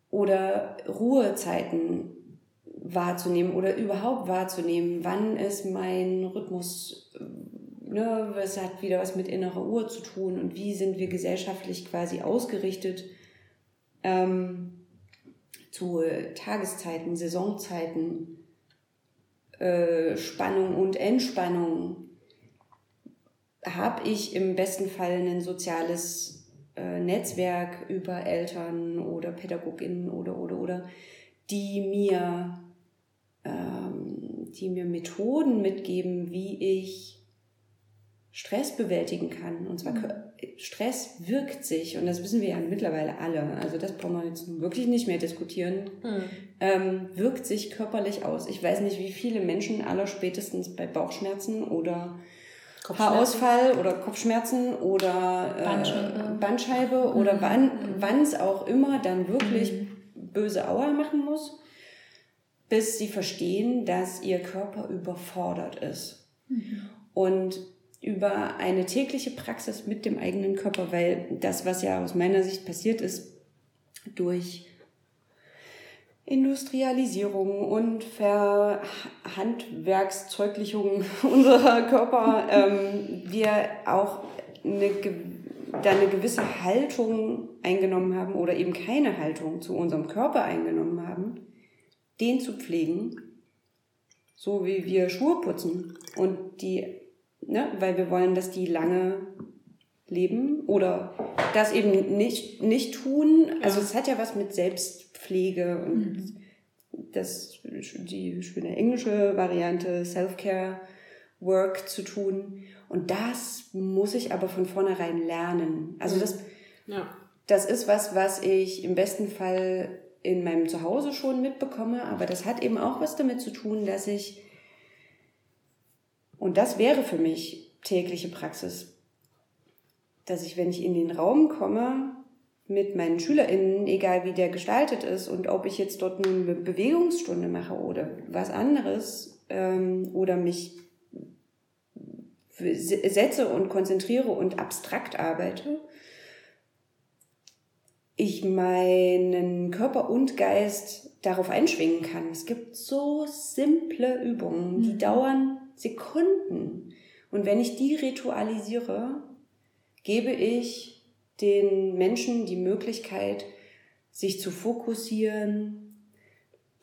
oder Ruhezeiten wahrzunehmen oder überhaupt wahrzunehmen, wann ist mein Rhythmus, ne, was hat wieder was mit innerer Uhr zu tun und wie sind wir gesellschaftlich quasi ausgerichtet ähm, zu Tageszeiten, Saisonzeiten, äh, Spannung und Entspannung. Habe ich im besten Fall ein soziales äh, Netzwerk über Eltern oder Pädagoginnen oder oder oder, die mir, ähm, die mir Methoden mitgeben, wie ich Stress bewältigen kann. Und zwar mhm. Stress wirkt sich, und das wissen wir ja mittlerweile alle, also das brauchen wir jetzt wirklich nicht mehr diskutieren, mhm. ähm, wirkt sich körperlich aus. Ich weiß nicht, wie viele Menschen aller spätestens bei Bauchschmerzen oder Haarausfall oder Kopfschmerzen oder äh, Bandscheibe, Bandscheibe oder mhm. wann wann es auch immer dann wirklich mhm. böse Aua machen muss, bis sie verstehen, dass ihr Körper überfordert ist. Mhm. Und über eine tägliche Praxis mit dem eigenen Körper, weil das, was ja aus meiner Sicht passiert ist, durch Industrialisierung und Verhandwerkszeuglichung unserer Körper ähm, wir auch eine, da eine gewisse Haltung eingenommen haben oder eben keine Haltung zu unserem Körper eingenommen haben, den zu pflegen, so wie wir Schuhe putzen und die, ne, weil wir wollen, dass die lange leben oder das eben nicht, nicht tun. Also es hat ja was mit Selbst Pflege und mhm. das, die schöne englische Variante Self-Care Work zu tun. Und das muss ich aber von vornherein lernen. Also mhm. das, ja. das ist was, was ich im besten Fall in meinem Zuhause schon mitbekomme, aber das hat eben auch was damit zu tun, dass ich, und das wäre für mich tägliche Praxis, dass ich, wenn ich in den Raum komme, mit meinen SchülerInnen, egal wie der gestaltet ist und ob ich jetzt dort eine Bewegungsstunde mache oder was anderes ähm, oder mich setze und konzentriere und abstrakt arbeite, ich meinen Körper und Geist darauf einschwingen kann. Es gibt so simple Übungen, die mhm. dauern Sekunden. Und wenn ich die ritualisiere, gebe ich den Menschen die Möglichkeit, sich zu fokussieren,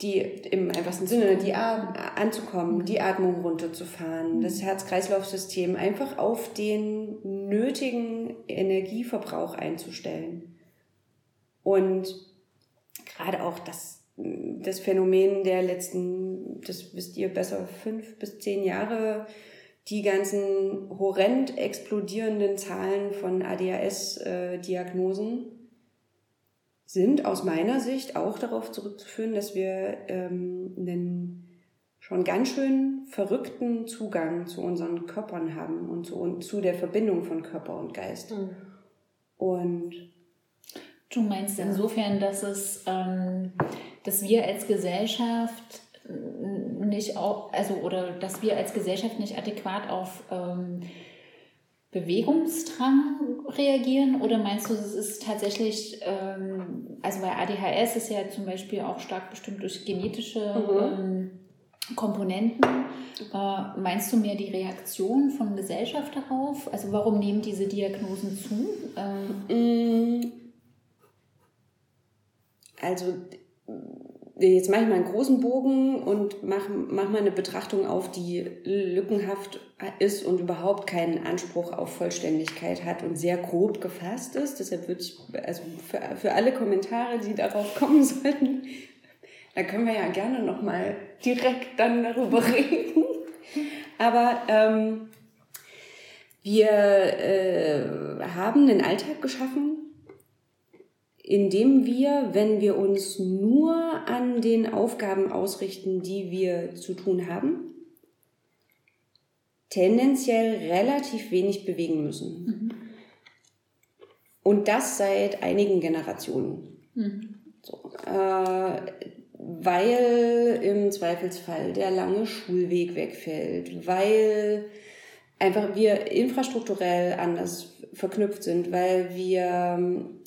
die im einfachsten Sinne die anzukommen, die Atmung runterzufahren, das Herz-Kreislauf-System einfach auf den nötigen Energieverbrauch einzustellen. Und gerade auch das, das Phänomen der letzten, das wisst ihr besser, fünf bis zehn Jahre, die ganzen horrend explodierenden Zahlen von ADHS-Diagnosen sind aus meiner Sicht auch darauf zurückzuführen, dass wir ähm, einen schon ganz schön verrückten Zugang zu unseren Körpern haben und zu, und zu der Verbindung von Körper und Geist. Mhm. Und du meinst insofern, dass es, ähm, dass wir als Gesellschaft nicht auch, also oder dass wir als Gesellschaft nicht adäquat auf ähm, Bewegungsdrang reagieren? Oder meinst du, es ist tatsächlich, ähm, also bei ADHS ist ja zum Beispiel auch stark bestimmt durch genetische mhm. ähm, Komponenten. Äh, meinst du mehr die Reaktion von Gesellschaft darauf? Also warum nehmen diese Diagnosen zu? Ähm, mm. also jetzt mache ich mal einen großen Bogen und mache mach mal eine Betrachtung auf, die lückenhaft ist und überhaupt keinen Anspruch auf Vollständigkeit hat und sehr grob gefasst ist. Deshalb würde ich, also für, für alle Kommentare, die darauf kommen sollten, da können wir ja gerne nochmal direkt dann darüber reden. Aber ähm, wir äh, haben einen Alltag geschaffen, indem wir, wenn wir uns nur an den Aufgaben ausrichten, die wir zu tun haben, tendenziell relativ wenig bewegen müssen. Mhm. Und das seit einigen Generationen. Mhm. So, äh, weil im Zweifelsfall der lange Schulweg wegfällt, weil einfach wir infrastrukturell anders verknüpft sind, weil wir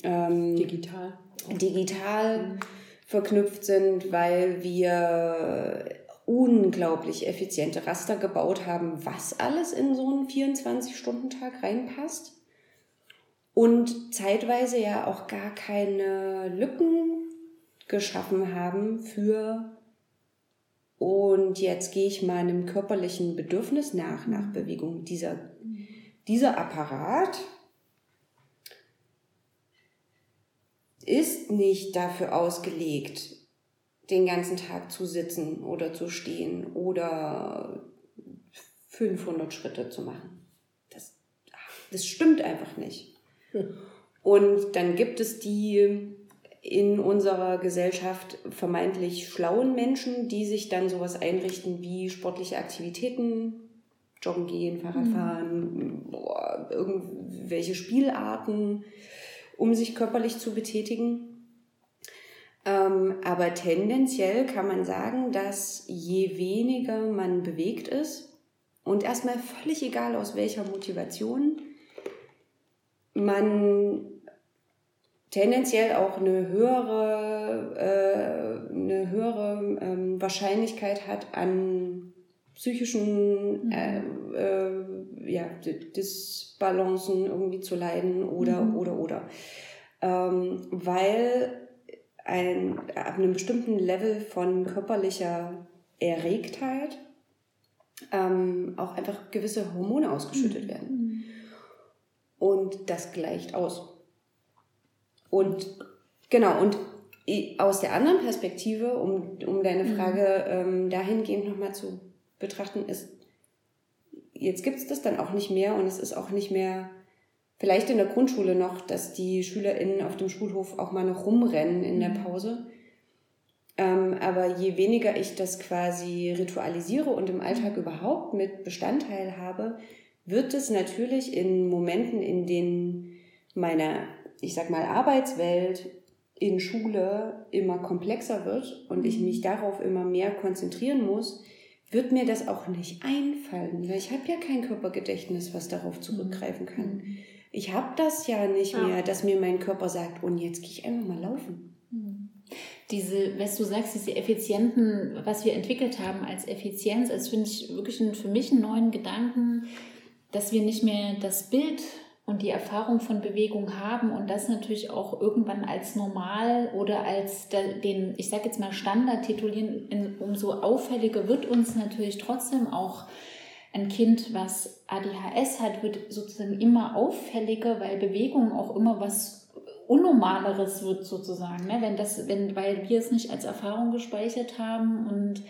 ähm, digital, digital mhm. verknüpft sind, weil wir unglaublich effiziente Raster gebaut haben, was alles in so einen 24-Stunden-Tag reinpasst. Und zeitweise ja auch gar keine Lücken geschaffen haben für und jetzt gehe ich meinem körperlichen Bedürfnis nach, nach Bewegung. Dieser, dieser Apparat ist nicht dafür ausgelegt, den ganzen Tag zu sitzen oder zu stehen oder 500 Schritte zu machen. Das, das stimmt einfach nicht. Und dann gibt es die in unserer Gesellschaft vermeintlich schlauen Menschen, die sich dann sowas einrichten wie sportliche Aktivitäten, Joggen gehen, Fahrradfahren, mhm. irgendwelche Spielarten, um sich körperlich zu betätigen. Ähm, aber tendenziell kann man sagen, dass je weniger man bewegt ist und erstmal völlig egal aus welcher Motivation, man tendenziell auch eine höhere, äh, eine höhere ähm, Wahrscheinlichkeit hat an psychischen mhm. äh, äh, ja, Disbalancen irgendwie zu leiden oder, mhm. oder, oder. Ähm, weil ein, ab einem bestimmten Level von körperlicher Erregtheit ähm, auch einfach gewisse Hormone ausgeschüttet mhm. werden. Mhm. Und das gleicht aus. Und genau, und aus der anderen Perspektive, um, um deine mhm. Frage ähm, dahingehend nochmal zu betrachten, ist, jetzt gibt es das dann auch nicht mehr und es ist auch nicht mehr, vielleicht in der Grundschule noch, dass die SchülerInnen auf dem Schulhof auch mal noch rumrennen in der mhm. Pause. Ähm, aber je weniger ich das quasi ritualisiere und im Alltag mhm. überhaupt mit Bestandteil habe, wird es natürlich in Momenten, in denen meine ich sag mal, Arbeitswelt in Schule immer komplexer wird und ich mich darauf immer mehr konzentrieren muss, wird mir das auch nicht einfallen, weil ich habe ja kein Körpergedächtnis, was darauf zurückgreifen kann. Mhm. Ich habe das ja nicht ja. mehr, dass mir mein Körper sagt, und jetzt gehe ich einfach mal laufen. Mhm. Diese, was du sagst, diese Effizienten, was wir entwickelt haben als Effizienz, als finde ich wirklich einen, für mich einen neuen Gedanken, dass wir nicht mehr das Bild und die Erfahrung von Bewegung haben und das natürlich auch irgendwann als normal oder als den, ich sage jetzt mal Standard titulieren, umso auffälliger wird uns natürlich trotzdem auch ein Kind, was ADHS hat, wird sozusagen immer auffälliger, weil Bewegung auch immer was Unnormaleres wird sozusagen, ne? wenn das, wenn, weil wir es nicht als Erfahrung gespeichert haben und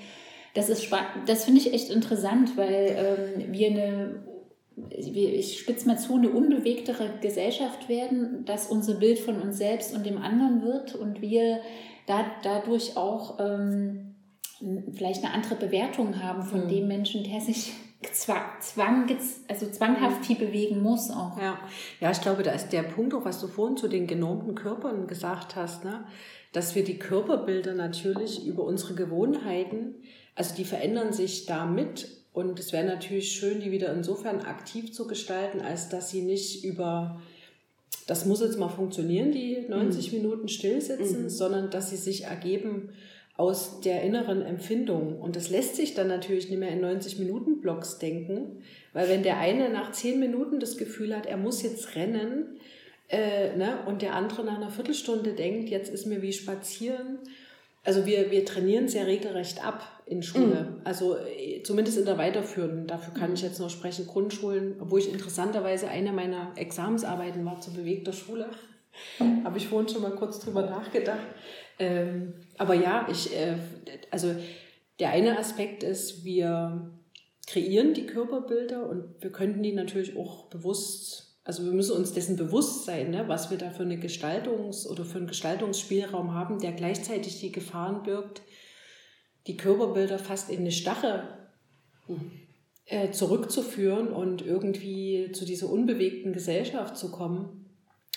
das ist das finde ich echt interessant, weil ähm, wir eine ich spitze mal zu, eine unbewegtere Gesellschaft werden, dass unser Bild von uns selbst und dem anderen wird und wir da, dadurch auch ähm, vielleicht eine andere Bewertung haben von mhm. dem Menschen, der sich zwang, also zwanghaft viel bewegen muss auch. Ja. ja, ich glaube, da ist der Punkt, auch was du vorhin zu den genormten Körpern gesagt hast, ne? dass wir die Körperbilder natürlich über unsere Gewohnheiten, also die verändern sich damit und es wäre natürlich schön, die wieder insofern aktiv zu gestalten, als dass sie nicht über, das muss jetzt mal funktionieren, die 90 mhm. Minuten stillsitzen, mhm. sondern dass sie sich ergeben aus der inneren Empfindung. Und das lässt sich dann natürlich nicht mehr in 90 Minuten Blocks denken, weil wenn der eine nach 10 Minuten das Gefühl hat, er muss jetzt rennen, äh, ne, und der andere nach einer Viertelstunde denkt, jetzt ist mir wie spazieren also wir, wir trainieren sehr regelrecht ab in Schule. Mhm. Also äh, zumindest in der weiterführenden. Dafür kann ich jetzt noch sprechen. Grundschulen, wo ich interessanterweise eine meiner Examensarbeiten war zu bewegter Schule. Mhm. Habe ich vorhin schon mal kurz drüber nachgedacht. Ähm, aber ja, ich, äh, also der eine Aspekt ist, wir kreieren die Körperbilder und wir könnten die natürlich auch bewusst also wir müssen uns dessen bewusst sein, ne, was wir da für eine Gestaltungs- oder für einen Gestaltungsspielraum haben, der gleichzeitig die Gefahren birgt, die Körperbilder fast in eine Stache äh, zurückzuführen und irgendwie zu dieser unbewegten Gesellschaft zu kommen.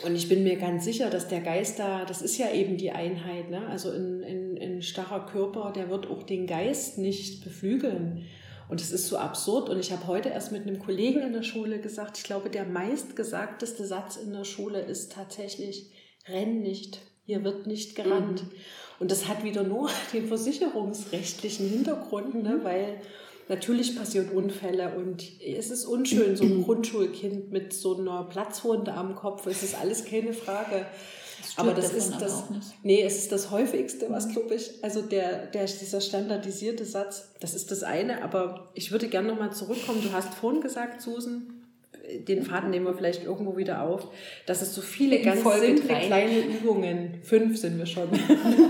Und ich bin mir ganz sicher, dass der Geist da, das ist ja eben die Einheit, ne? also ein, ein, ein starrer Körper, der wird auch den Geist nicht beflügeln. Und es ist so absurd. Und ich habe heute erst mit einem Kollegen in der Schule gesagt, ich glaube, der meistgesagteste Satz in der Schule ist tatsächlich, renn nicht, hier wird nicht gerannt. Mhm. Und das hat wieder nur den versicherungsrechtlichen Hintergrund, ne? weil natürlich passieren Unfälle und es ist unschön, so ein Grundschulkind mit so einer Platzwunde am Kopf. Es ist alles keine Frage. Das aber das ist das, nee, es ist das häufigste, was mhm. glaube ich, also der, der, dieser standardisierte Satz, das ist das eine, aber ich würde gerne nochmal zurückkommen. Du hast vorhin gesagt, Susan, den Faden nehmen wir vielleicht irgendwo wieder auf, dass es so viele In ganz Folge simple drei. kleine Übungen, fünf sind wir schon,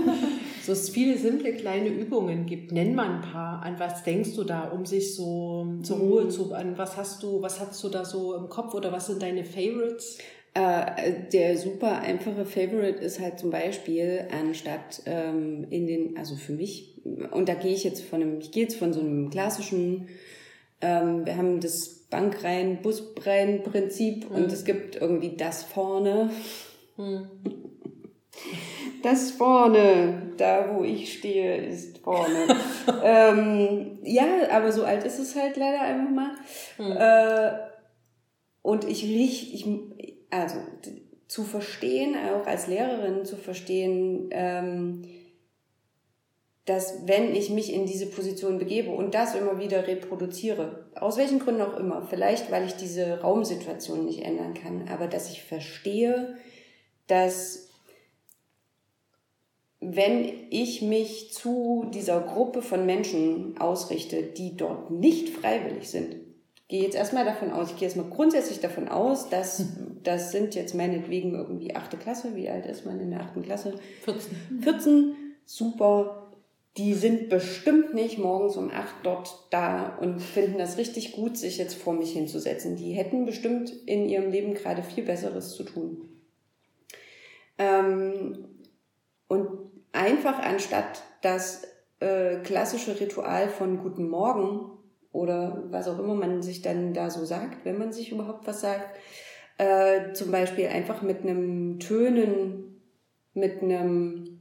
so es viele simple kleine Übungen gibt. Nenn mal ein paar. An was denkst du da, um sich so zur Ruhe mhm. zu, an was hast du, was hast du da so im Kopf oder was sind deine Favorites? Äh, der super einfache Favorite ist halt zum Beispiel, anstatt ähm, in den, also für mich, und da gehe ich jetzt von einem, ich gehe jetzt von so einem klassischen, ähm, wir haben das Bankreihen, Busreihen-Prinzip mhm. und es gibt irgendwie das vorne. Mhm. Das vorne, da wo ich stehe, ist vorne. ähm, ja, aber so alt ist es halt leider einfach mal. Mhm. Äh, und ich, ich, ich also zu verstehen, auch als Lehrerin zu verstehen, ähm, dass wenn ich mich in diese Position begebe und das immer wieder reproduziere, aus welchen Gründen auch immer, vielleicht weil ich diese Raumsituation nicht ändern kann, aber dass ich verstehe, dass wenn ich mich zu dieser Gruppe von Menschen ausrichte, die dort nicht freiwillig sind, gehe jetzt erstmal davon aus, ich gehe jetzt mal grundsätzlich davon aus, dass das sind jetzt meinetwegen irgendwie achte Klasse. Wie alt ist man in der achten Klasse? 14. 14, super. Die sind bestimmt nicht morgens um acht dort da und finden das richtig gut, sich jetzt vor mich hinzusetzen. Die hätten bestimmt in ihrem Leben gerade viel Besseres zu tun. Ähm, und einfach anstatt das äh, klassische Ritual von Guten Morgen oder was auch immer man sich dann da so sagt, wenn man sich überhaupt was sagt. Äh, zum Beispiel einfach mit einem Tönen, mit einem,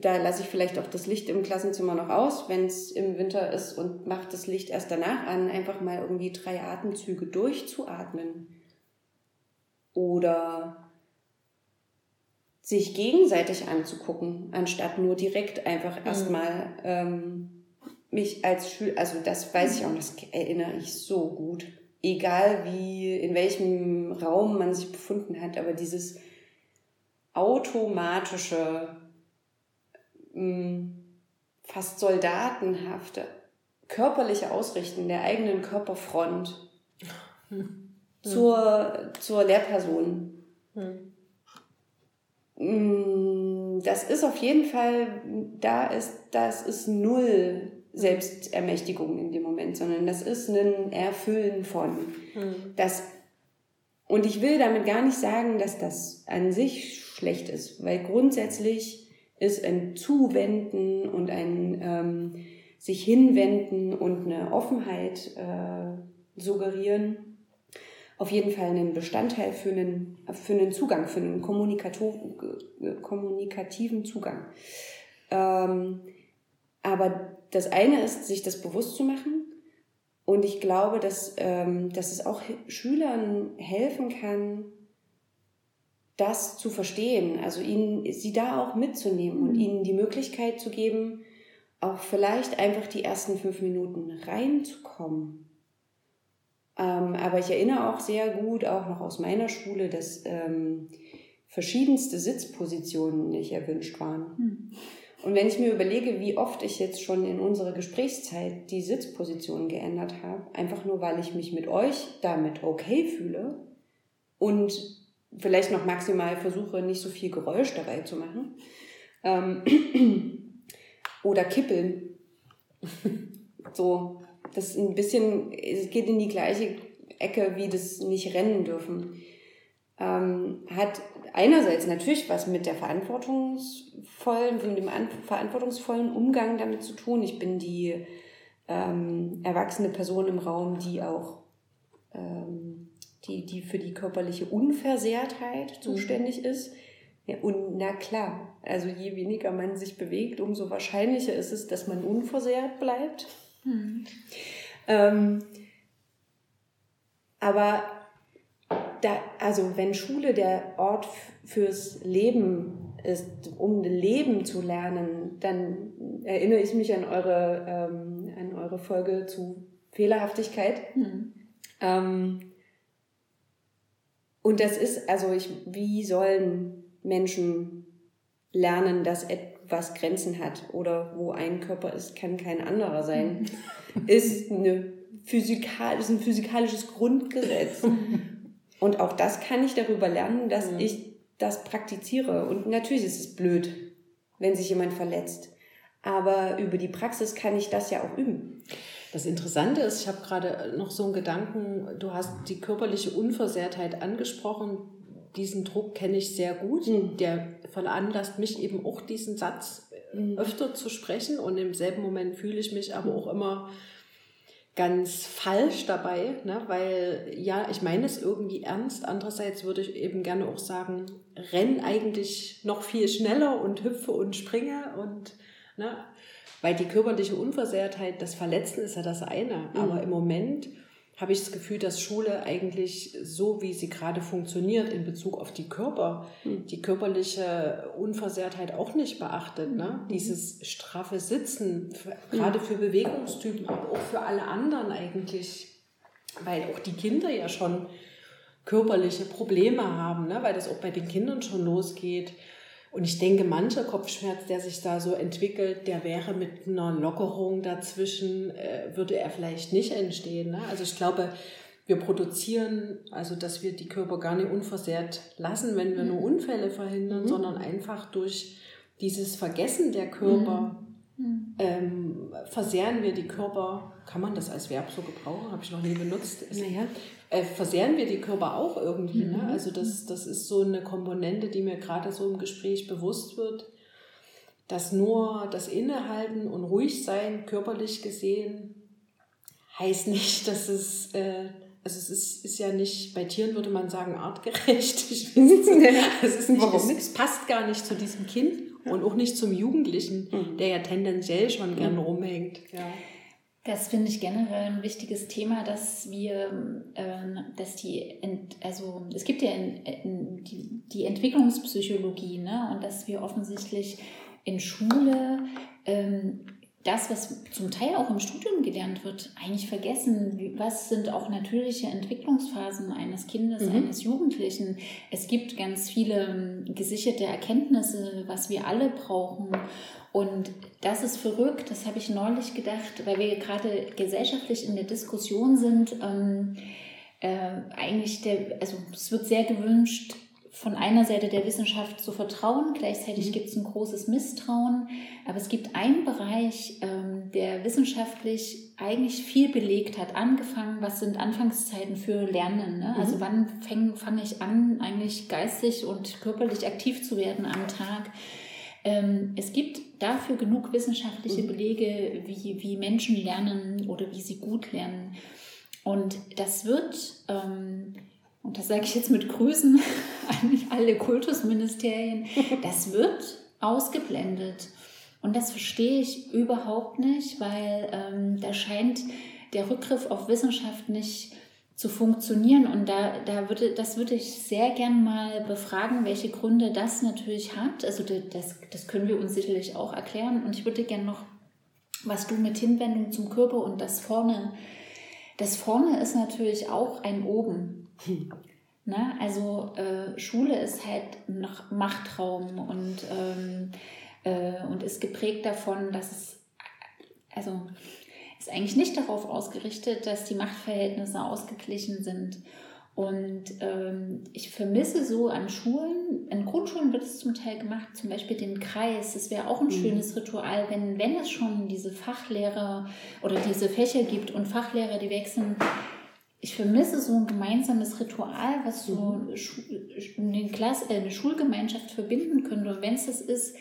da lasse ich vielleicht auch das Licht im Klassenzimmer noch aus, wenn es im Winter ist und mache das Licht erst danach an, einfach mal irgendwie drei Atemzüge durchzuatmen. Oder sich gegenseitig anzugucken, anstatt nur direkt einfach mhm. erstmal ähm, mich als Schüler, also das weiß ich auch, das erinnere ich so gut. Egal wie, in welchem Raum man sich befunden hat, aber dieses automatische, hm, fast soldatenhafte, körperliche Ausrichten der eigenen Körperfront hm. zur, zur Lehrperson. Hm. hm. Das ist auf jeden Fall, da ist, das ist null Selbstermächtigung in dem Moment, sondern das ist ein Erfüllen von. Mhm. Das, und ich will damit gar nicht sagen, dass das an sich schlecht ist, weil grundsätzlich ist ein Zuwenden und ein ähm, sich hinwenden und eine Offenheit äh, suggerieren auf jeden Fall ein Bestandteil für einen, für einen Zugang, für einen kommunikativen Zugang. Ähm, aber das eine ist, sich das bewusst zu machen. Und ich glaube, dass, ähm, dass es auch Schülern helfen kann, das zu verstehen, also ihnen, sie da auch mitzunehmen und mhm. ihnen die Möglichkeit zu geben, auch vielleicht einfach die ersten fünf Minuten reinzukommen. Ähm, aber ich erinnere auch sehr gut, auch noch aus meiner Schule, dass ähm, verschiedenste Sitzpositionen nicht erwünscht waren. Mhm. Und wenn ich mir überlege, wie oft ich jetzt schon in unserer Gesprächszeit die Sitzposition geändert habe, einfach nur weil ich mich mit euch damit okay fühle und vielleicht noch maximal versuche, nicht so viel Geräusch dabei zu machen. Ähm, oder kippeln. so, das ist ein bisschen, es geht in die gleiche Ecke wie das nicht rennen dürfen. Ähm, hat einerseits natürlich was mit der verantwortungsvollen, mit dem verantwortungsvollen Umgang damit zu tun. Ich bin die ähm, erwachsene Person im Raum, die auch ähm, die, die für die körperliche Unversehrtheit mhm. zuständig ist. Ja, und na klar, also je weniger man sich bewegt, umso wahrscheinlicher ist es, dass man unversehrt bleibt. Mhm. Ähm, aber da, also wenn Schule der Ort fürs Leben ist, um Leben zu lernen, dann erinnere ich mich an eure, ähm, an eure Folge zu Fehlerhaftigkeit. Mhm. Ähm, und das ist, also ich, wie sollen Menschen lernen, dass etwas Grenzen hat oder wo ein Körper ist, kann kein anderer sein, ist, eine physikal, ist ein physikalisches Grundgesetz. Und auch das kann ich darüber lernen, dass mhm. ich das praktiziere. Und natürlich ist es blöd, wenn sich jemand verletzt. Aber über die Praxis kann ich das ja auch üben. Das Interessante ist, ich habe gerade noch so einen Gedanken, du hast die körperliche Unversehrtheit angesprochen. Diesen Druck kenne ich sehr gut. Mhm. Der veranlasst mich eben auch diesen Satz mhm. öfter zu sprechen und im selben Moment fühle ich mich aber auch immer ganz falsch dabei, ne? weil ja, ich meine es irgendwie ernst. Andererseits würde ich eben gerne auch sagen, renn eigentlich noch viel schneller und hüpfe und springe und ne? Weil die körperliche Unversehrtheit, das Verletzen ist ja das eine, mhm. aber im Moment habe ich das Gefühl, dass Schule eigentlich so, wie sie gerade funktioniert in Bezug auf die Körper, mhm. die körperliche Unversehrtheit auch nicht beachtet. Ne? Mhm. Dieses straffe Sitzen, für, gerade für Bewegungstypen, aber auch für alle anderen eigentlich, weil auch die Kinder ja schon körperliche Probleme haben, ne? weil das auch bei den Kindern schon losgeht. Und ich denke, mancher Kopfschmerz, der sich da so entwickelt, der wäre mit einer Lockerung dazwischen, äh, würde er vielleicht nicht entstehen. Ne? Also ich glaube, wir produzieren, also dass wir die Körper gar nicht unversehrt lassen, wenn wir nur mhm. Unfälle verhindern, mhm. sondern einfach durch dieses Vergessen der Körper mhm. mhm. ähm, versehren wir die Körper. Kann man das als Verb so gebrauchen? Habe ich noch nie benutzt. Naja, äh, versehren wir die Körper auch irgendwie. Ne? Mhm. Ne? Also das, das ist so eine Komponente, die mir gerade so im Gespräch bewusst wird, dass nur das Innehalten und ruhig sein, körperlich gesehen, heißt nicht, dass es, äh, also es ist, ist ja nicht, bei Tieren würde man sagen, artgerecht. Ich es, ist nicht, Warum? Es passt gar nicht zu diesem Kind und auch nicht zum Jugendlichen, mhm. der ja tendenziell schon gern mhm. rumhängt. Ja. Das finde ich generell ein wichtiges Thema, dass wir, äh, dass die, also es gibt ja in, in die, die, Entwicklungspsychologie, ne, und dass wir offensichtlich in Schule ähm, das, was zum Teil auch im Studium gelernt wird, eigentlich vergessen. Was sind auch natürliche Entwicklungsphasen eines Kindes, mhm. eines Jugendlichen? Es gibt ganz viele ähm, gesicherte Erkenntnisse, was wir alle brauchen. Und das ist verrückt, das habe ich neulich gedacht, weil wir gerade gesellschaftlich in der Diskussion sind. Ähm, äh, eigentlich der, also es wird sehr gewünscht, von einer Seite der Wissenschaft zu vertrauen, gleichzeitig mhm. gibt es ein großes Misstrauen, aber es gibt einen Bereich, ähm, der wissenschaftlich eigentlich viel belegt hat, angefangen, was sind Anfangszeiten für Lernen, ne? also mhm. wann fange fang ich an, eigentlich geistig und körperlich aktiv zu werden am Tag. Ähm, es gibt dafür genug wissenschaftliche mhm. Belege, wie, wie Menschen lernen oder wie sie gut lernen. Und das wird, ähm, und das sage ich jetzt mit Grüßen an alle Kultusministerien, das wird ausgeblendet. Und das verstehe ich überhaupt nicht, weil ähm, da scheint der Rückgriff auf Wissenschaft nicht zu funktionieren. Und da, da würde, das würde ich sehr gern mal befragen, welche Gründe das natürlich hat. Also das, das können wir uns sicherlich auch erklären. Und ich würde gern noch, was du mit Hinwendung zum Körper und das vorne, das vorne ist natürlich auch ein oben. Ne? Also äh, Schule ist halt noch Machtraum und, ähm, äh, und ist geprägt davon, dass es, also ist eigentlich nicht darauf ausgerichtet, dass die Machtverhältnisse ausgeglichen sind. Und ähm, ich vermisse so an Schulen, in Grundschulen wird es zum Teil gemacht, zum Beispiel den Kreis. Das wäre auch ein mhm. schönes Ritual, wenn, wenn es schon diese Fachlehrer oder diese Fächer gibt und Fachlehrer, die wechseln, ich vermisse so ein gemeinsames Ritual, was so mhm. eine, Klasse, äh, eine Schulgemeinschaft verbinden könnte. Und wenn es das ist,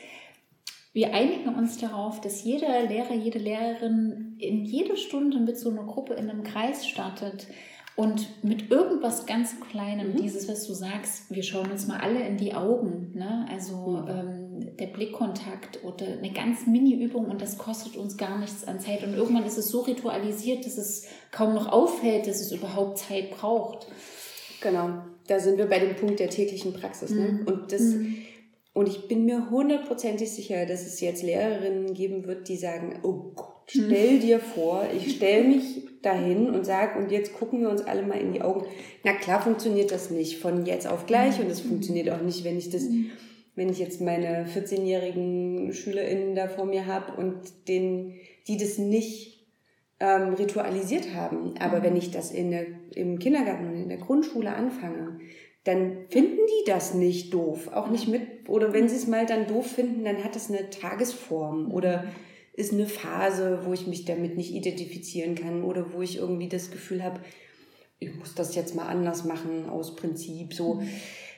wir einigen uns darauf, dass jeder Lehrer, jede Lehrerin in jeder Stunde mit so einer Gruppe in einem Kreis startet und mit irgendwas ganz Kleinem, mhm. dieses, was du sagst, wir schauen uns mal alle in die Augen, ne? also mhm. ähm, der Blickkontakt oder eine ganz Mini-Übung und das kostet uns gar nichts an Zeit. Und irgendwann ist es so ritualisiert, dass es kaum noch auffällt, dass es überhaupt Zeit braucht. Genau, da sind wir bei dem Punkt der täglichen Praxis. Ne? Mhm. Und das. Mhm. Und ich bin mir hundertprozentig sicher, dass es jetzt Lehrerinnen geben wird, die sagen, oh Gott, stell dir vor, ich stelle mich dahin und sage, und jetzt gucken wir uns alle mal in die Augen. Na klar funktioniert das nicht von jetzt auf gleich und es funktioniert auch nicht, wenn ich das, wenn ich jetzt meine 14-jährigen SchülerInnen da vor mir habe und den, die das nicht ähm, ritualisiert haben. Aber wenn ich das in der, im Kindergarten und in der Grundschule anfange, dann finden die das nicht doof. Auch nicht mit, oder wenn sie es mal dann doof finden, dann hat das eine Tagesform oder ist eine Phase, wo ich mich damit nicht identifizieren kann oder wo ich irgendwie das Gefühl habe, ich muss das jetzt mal anders machen aus Prinzip. So, mhm.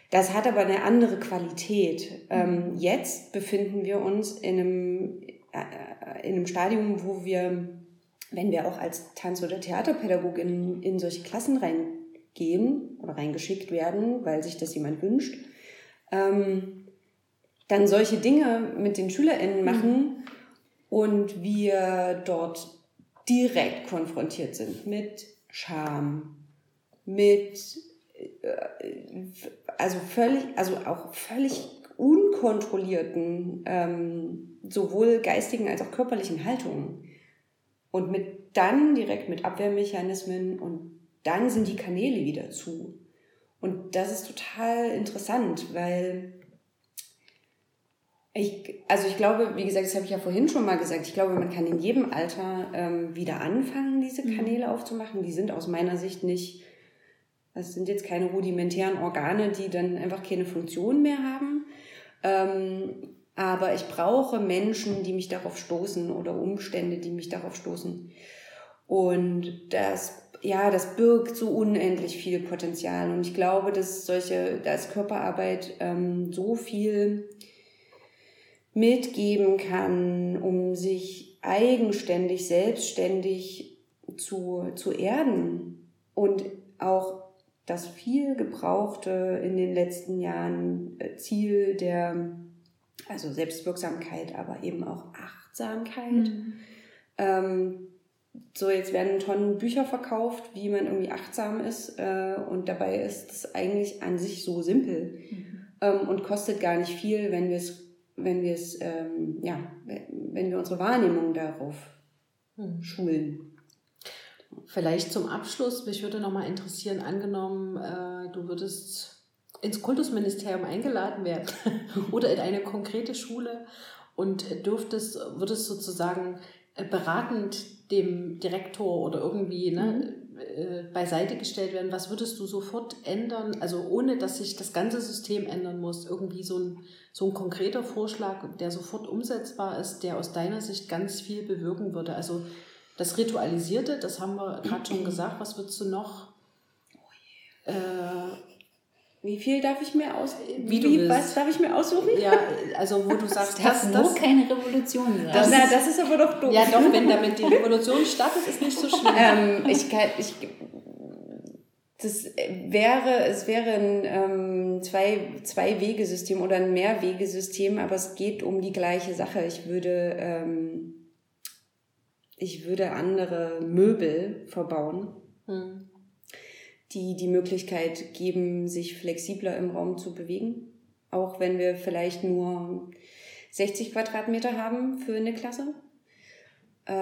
Das hat aber eine andere Qualität. Ähm, jetzt befinden wir uns in einem, äh, in einem Stadium, wo wir, wenn wir auch als Tanz- oder Theaterpädagogin in solche Klassen reingehen oder reingeschickt werden, weil sich das jemand wünscht, ähm, dann solche Dinge mit den SchülerInnen machen, mhm und wir dort direkt konfrontiert sind mit Scham, mit äh, also völlig, also auch völlig unkontrollierten ähm, sowohl geistigen als auch körperlichen Haltungen und mit dann direkt mit Abwehrmechanismen und dann sind die Kanäle wieder zu und das ist total interessant, weil ich, also ich glaube, wie gesagt, das habe ich ja vorhin schon mal gesagt, ich glaube, man kann in jedem Alter ähm, wieder anfangen, diese mhm. Kanäle aufzumachen. Die sind aus meiner Sicht nicht, das sind jetzt keine rudimentären Organe, die dann einfach keine Funktion mehr haben. Ähm, aber ich brauche Menschen, die mich darauf stoßen oder Umstände, die mich darauf stoßen. Und das, ja, das birgt so unendlich viel Potenzial. Und ich glaube, dass solche, da ist Körperarbeit ähm, so viel mitgeben kann, um sich eigenständig, selbstständig zu, zu erden und auch das viel gebrauchte in den letzten Jahren äh, Ziel der also Selbstwirksamkeit, aber eben auch Achtsamkeit. Mhm. Ähm, so, jetzt werden Tonnen Bücher verkauft, wie man irgendwie achtsam ist. Äh, und dabei ist es eigentlich an sich so simpel mhm. ähm, und kostet gar nicht viel, wenn wir es wenn wir es, ähm, ja, wenn wir unsere Wahrnehmung darauf hm. schulen. Vielleicht zum Abschluss, mich würde noch mal interessieren, angenommen, äh, du würdest ins Kultusministerium eingeladen werden oder in eine konkrete Schule und dürftest, würdest sozusagen äh, beratend dem Direktor oder irgendwie ne, mhm. Äh, beiseite gestellt werden, was würdest du sofort ändern, also ohne dass sich das ganze System ändern muss, irgendwie so ein, so ein konkreter Vorschlag, der sofort umsetzbar ist, der aus deiner Sicht ganz viel bewirken würde. Also das Ritualisierte, das haben wir gerade schon gesagt, was würdest du noch? Äh, wie viel darf ich mir aus wie, wie was darf ich mir aussuchen? Ja, also wo du sagst, das, das, das keine Revolution sein. Das, Na, das ist aber doch doof. Ja, doch, wenn damit die Revolution startet, ist nicht so schlimm. ähm, ich, kann, ich das wäre, es wäre ein ähm, zwei, zwei Wegesystem oder ein Mehrwegesystem, aber es geht um die gleiche Sache. Ich würde, ähm, ich würde andere Möbel verbauen. Hm die die Möglichkeit geben, sich flexibler im Raum zu bewegen. Auch wenn wir vielleicht nur 60 Quadratmeter haben für eine Klasse. Äh,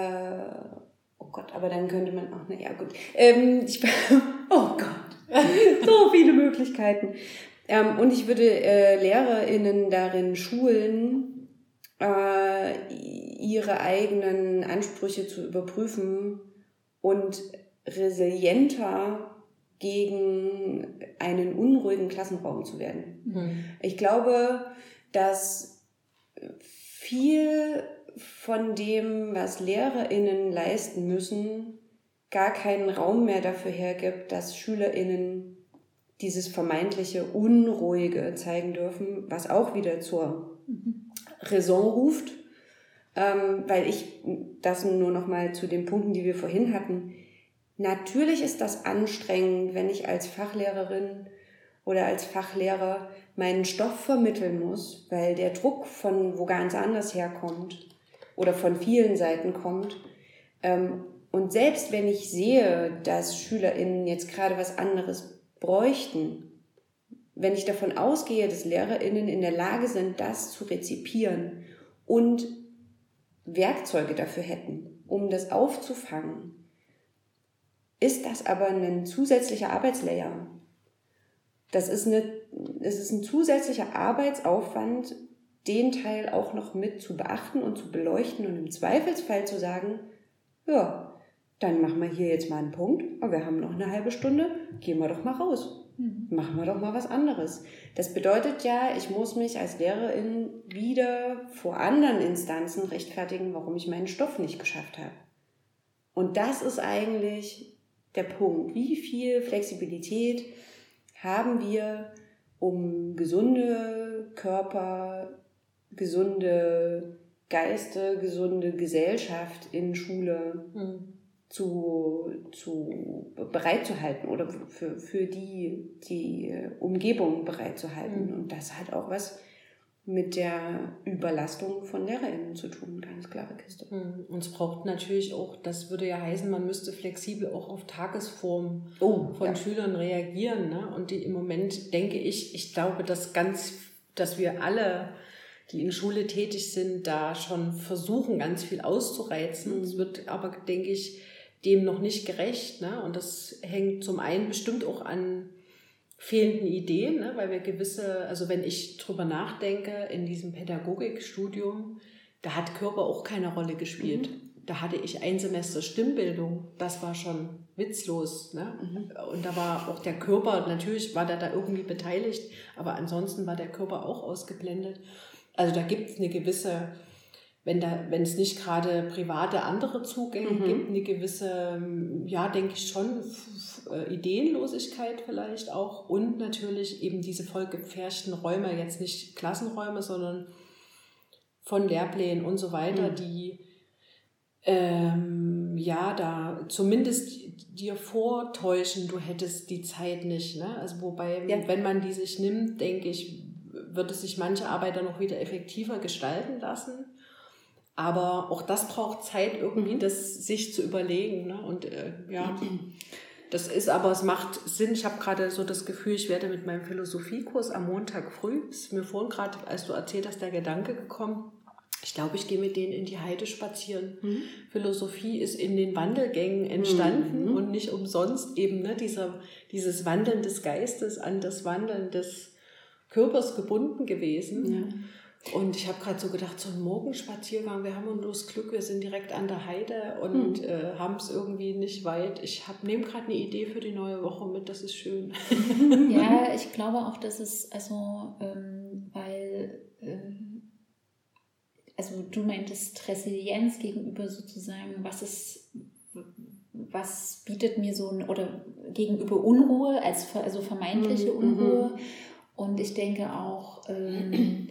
oh Gott, aber dann könnte man auch, naja, gut. Ähm, ich, oh Gott, so viele Möglichkeiten. Ähm, und ich würde äh, LehrerInnen darin schulen, äh, ihre eigenen Ansprüche zu überprüfen und resilienter gegen einen unruhigen Klassenraum zu werden. Mhm. Ich glaube, dass viel von dem, was LehrerInnen leisten müssen, gar keinen Raum mehr dafür hergibt, dass SchülerInnen dieses vermeintliche Unruhige zeigen dürfen, was auch wieder zur mhm. Raison ruft. Ähm, weil ich das nur noch mal zu den Punkten, die wir vorhin hatten. Natürlich ist das anstrengend, wenn ich als Fachlehrerin oder als Fachlehrer meinen Stoff vermitteln muss, weil der Druck von wo ganz anders herkommt oder von vielen Seiten kommt. Ähm, und selbst wenn ich sehe, dass SchülerInnen jetzt gerade was anderes bräuchten, wenn ich davon ausgehe, dass LehrerInnen in der Lage sind, das zu rezipieren und Werkzeuge dafür hätten, um das aufzufangen, ist das aber ein zusätzlicher Arbeitslayer. Das ist, eine, das ist ein zusätzlicher Arbeitsaufwand, den Teil auch noch mit zu beachten und zu beleuchten und im Zweifelsfall zu sagen, ja, dann machen wir hier jetzt mal einen Punkt, aber wir haben noch eine halbe Stunde, gehen wir doch mal raus. Mhm. Machen wir doch mal was anderes. Das bedeutet ja, ich muss mich als Lehrerin wieder vor anderen Instanzen rechtfertigen, warum ich meinen Stoff nicht geschafft habe. Und das ist eigentlich der Punkt. Wie viel Flexibilität haben wir, um gesunde Körper, gesunde Geiste, gesunde Gesellschaft in Schule mhm zu, zu bereitzuhalten oder für, für die, die Umgebung bereitzuhalten. Mhm. Und das hat auch was mit der Überlastung von LehrerInnen zu tun, ganz klare Kiste. Mhm. Und es braucht natürlich auch, das würde ja heißen, man müsste flexibel auch auf Tagesform oh, von ja. Schülern reagieren. Ne? Und die im Moment denke ich, ich glaube, dass ganz, dass wir alle die in Schule tätig sind, da schon versuchen, ganz viel auszureizen. Es mhm. wird aber, denke ich, dem noch nicht gerecht. Ne? Und das hängt zum einen bestimmt auch an fehlenden Ideen, ne? weil wir gewisse, also wenn ich drüber nachdenke, in diesem Pädagogikstudium, da hat Körper auch keine Rolle gespielt. Mhm. Da hatte ich ein Semester Stimmbildung, das war schon witzlos. Ne? Mhm. Und da war auch der Körper, natürlich war der da irgendwie beteiligt, aber ansonsten war der Körper auch ausgeblendet. Also da gibt es eine gewisse wenn, da, wenn es nicht gerade private andere Zugänge mhm. gibt, eine gewisse, ja, denke ich schon, äh, Ideenlosigkeit vielleicht auch und natürlich eben diese vollgepferchten Räume, jetzt nicht Klassenräume, sondern von Lehrplänen und so weiter, mhm. die ähm, ja da zumindest dir vortäuschen, du hättest die Zeit nicht. Ne? Also wobei, ja. wenn man die sich nimmt, denke ich, wird es sich manche Arbeit dann noch wieder effektiver gestalten lassen. Aber auch das braucht Zeit, irgendwie mhm. das sich zu überlegen. Ne? Und äh, ja, das ist aber, es macht Sinn. Ich habe gerade so das Gefühl, ich werde mit meinem Philosophiekurs am Montag früh, ist mir vorhin gerade, als du erzählt hast, der Gedanke gekommen, ich glaube, ich gehe mit denen in die Heide spazieren. Mhm. Philosophie ist in den Wandelgängen entstanden mhm. und nicht umsonst eben ne, dieser, dieses Wandeln des Geistes an das Wandeln des Körpers gebunden gewesen. Ja. Und ich habe gerade so gedacht, so ein Morgenspaziergang, wir haben nur das Glück, wir sind direkt an der Heide und mhm. äh, haben es irgendwie nicht weit. Ich nehme gerade eine Idee für die neue Woche mit, das ist schön. Ja, ich glaube auch, dass es, also, ähm, weil, ähm, also du meintest Resilienz gegenüber sozusagen, was ist, was bietet mir so ein, oder gegenüber Unruhe, als, also vermeintliche mhm. Unruhe. Mhm. Und ich denke auch, ähm,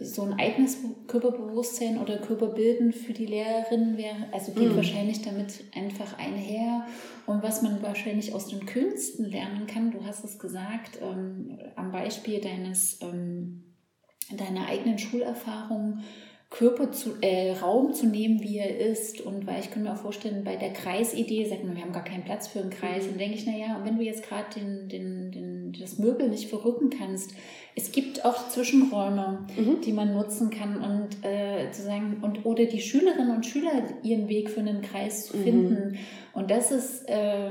so ein eigenes Körperbewusstsein oder Körperbilden für die Lehrerin wäre, also geht mhm. wahrscheinlich damit einfach einher. Und was man wahrscheinlich aus den Künsten lernen kann, du hast es gesagt, ähm, am Beispiel deines, ähm, deiner eigenen Schulerfahrung, Körper zu, äh, Raum zu nehmen, wie er ist. Und weil ich kann mir auch vorstellen, bei der Kreisidee sagt man, wir haben gar keinen Platz für einen Kreis. Mhm. Und denke ich, naja, wenn du jetzt gerade den, den, den, das Möbel nicht verrücken kannst, es gibt auch Zwischenräume, mhm. die man nutzen kann und äh, zu sagen, und oder die Schülerinnen und Schüler ihren Weg für einen Kreis zu mhm. finden. Mhm. Und das ist, äh,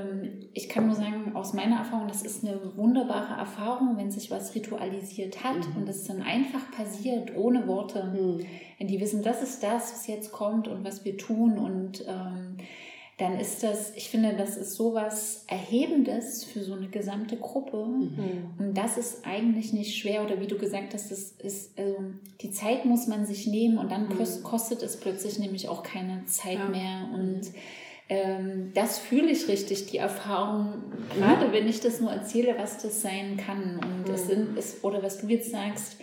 ich kann nur sagen, aus meiner Erfahrung, das ist eine wunderbare Erfahrung, wenn sich was ritualisiert hat mhm. und es dann einfach passiert, ohne Worte. Mhm. Wenn die wissen, das ist das, was jetzt kommt und was wir tun und ähm, dann ist das, ich finde, das ist sowas Erhebendes für so eine gesamte Gruppe. Mhm. Und das ist eigentlich nicht schwer. Oder wie du gesagt hast, das ist, also die Zeit muss man sich nehmen und dann mhm. kostet es plötzlich nämlich auch keine Zeit ja. mehr. Und ähm, das fühle ich richtig, die Erfahrung, gerade wenn ich das nur erzähle, was das sein kann. Und mhm. es sind, es, oder was du jetzt sagst,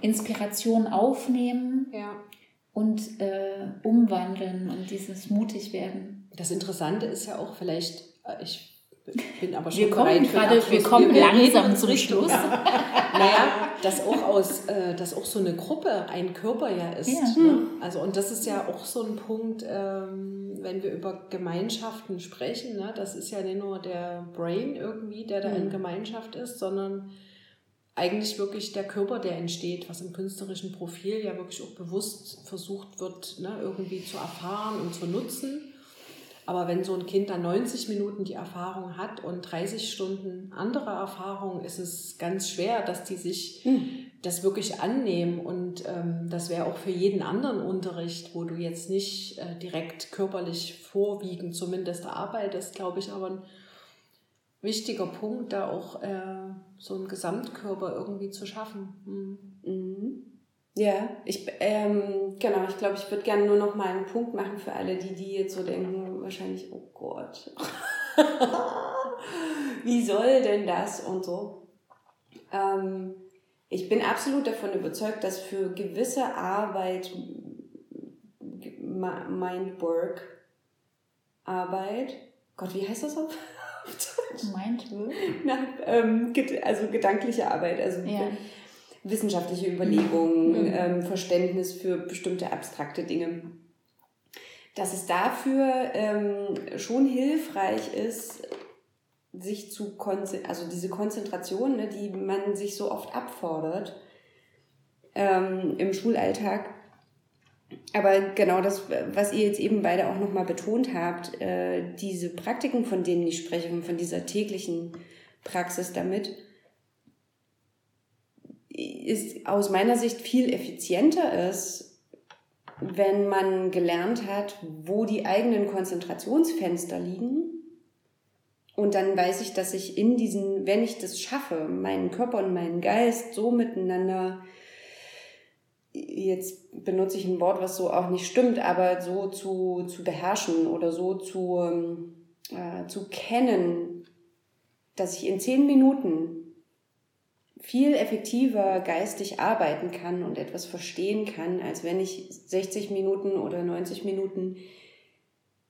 Inspiration aufnehmen ja. und äh, umwandeln und dieses mutig werden. Das Interessante ist ja auch vielleicht, äh, ich bin aber schon wir kommen gerade, wir kommen langsam zum Schluss. Ja. naja, dass auch aus, äh, dass auch so eine Gruppe ein Körper ja ist. Ja. Ne? Also und das ist ja auch so ein Punkt, ähm, wenn wir über Gemeinschaften sprechen. Ne? Das ist ja nicht nur der Brain irgendwie, der da mhm. in Gemeinschaft ist, sondern eigentlich wirklich der Körper, der entsteht, was im künstlerischen Profil ja wirklich auch bewusst versucht wird, ne, irgendwie zu erfahren und zu nutzen. Aber wenn so ein Kind dann 90 Minuten die Erfahrung hat und 30 Stunden andere Erfahrung, ist es ganz schwer, dass die sich mhm. das wirklich annehmen. Und ähm, das wäre auch für jeden anderen Unterricht, wo du jetzt nicht äh, direkt körperlich vorwiegend zumindest arbeitest, glaube ich, aber ein wichtiger Punkt, da auch äh, so einen Gesamtkörper irgendwie zu schaffen. Mhm. Mhm. Ja, ich, ähm, genau, ich glaube, ich würde gerne nur noch mal einen Punkt machen für alle, die, die jetzt so denken, wahrscheinlich, oh Gott, wie soll denn das und so. Ähm, ich bin absolut davon überzeugt, dass für gewisse Arbeit, Mindwork, Arbeit, Gott, wie heißt das auf? Mindwork? Na, ähm, also gedankliche Arbeit, also ja wissenschaftliche Überlegungen, mhm. ähm, Verständnis für bestimmte abstrakte Dinge. Dass es dafür ähm, schon hilfreich ist, sich zu also diese Konzentration, ne, die man sich so oft abfordert ähm, im Schulalltag. Aber genau das, was ihr jetzt eben beide auch nochmal betont habt, äh, diese Praktiken, von denen ich spreche, von dieser täglichen Praxis damit, ist aus meiner Sicht viel effizienter ist, wenn man gelernt hat, wo die eigenen Konzentrationsfenster liegen. Und dann weiß ich, dass ich in diesen, wenn ich das schaffe, meinen Körper und meinen Geist so miteinander, jetzt benutze ich ein Wort, was so auch nicht stimmt, aber so zu, zu beherrschen oder so zu, äh, zu kennen, dass ich in zehn Minuten viel effektiver geistig arbeiten kann und etwas verstehen kann, als wenn ich 60 Minuten oder 90 Minuten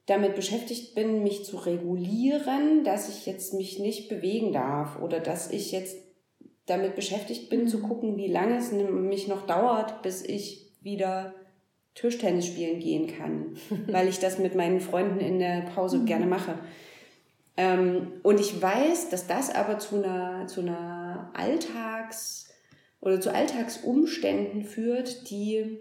damit beschäftigt bin, mich zu regulieren, dass ich jetzt mich nicht bewegen darf oder dass ich jetzt damit beschäftigt bin, zu mhm. gucken, wie lange es mich noch dauert, bis ich wieder Tischtennis spielen gehen kann, weil ich das mit meinen Freunden in der Pause mhm. gerne mache. Ähm, und ich weiß, dass das aber zu einer, zu einer Alltags- oder zu Alltagsumständen führt, die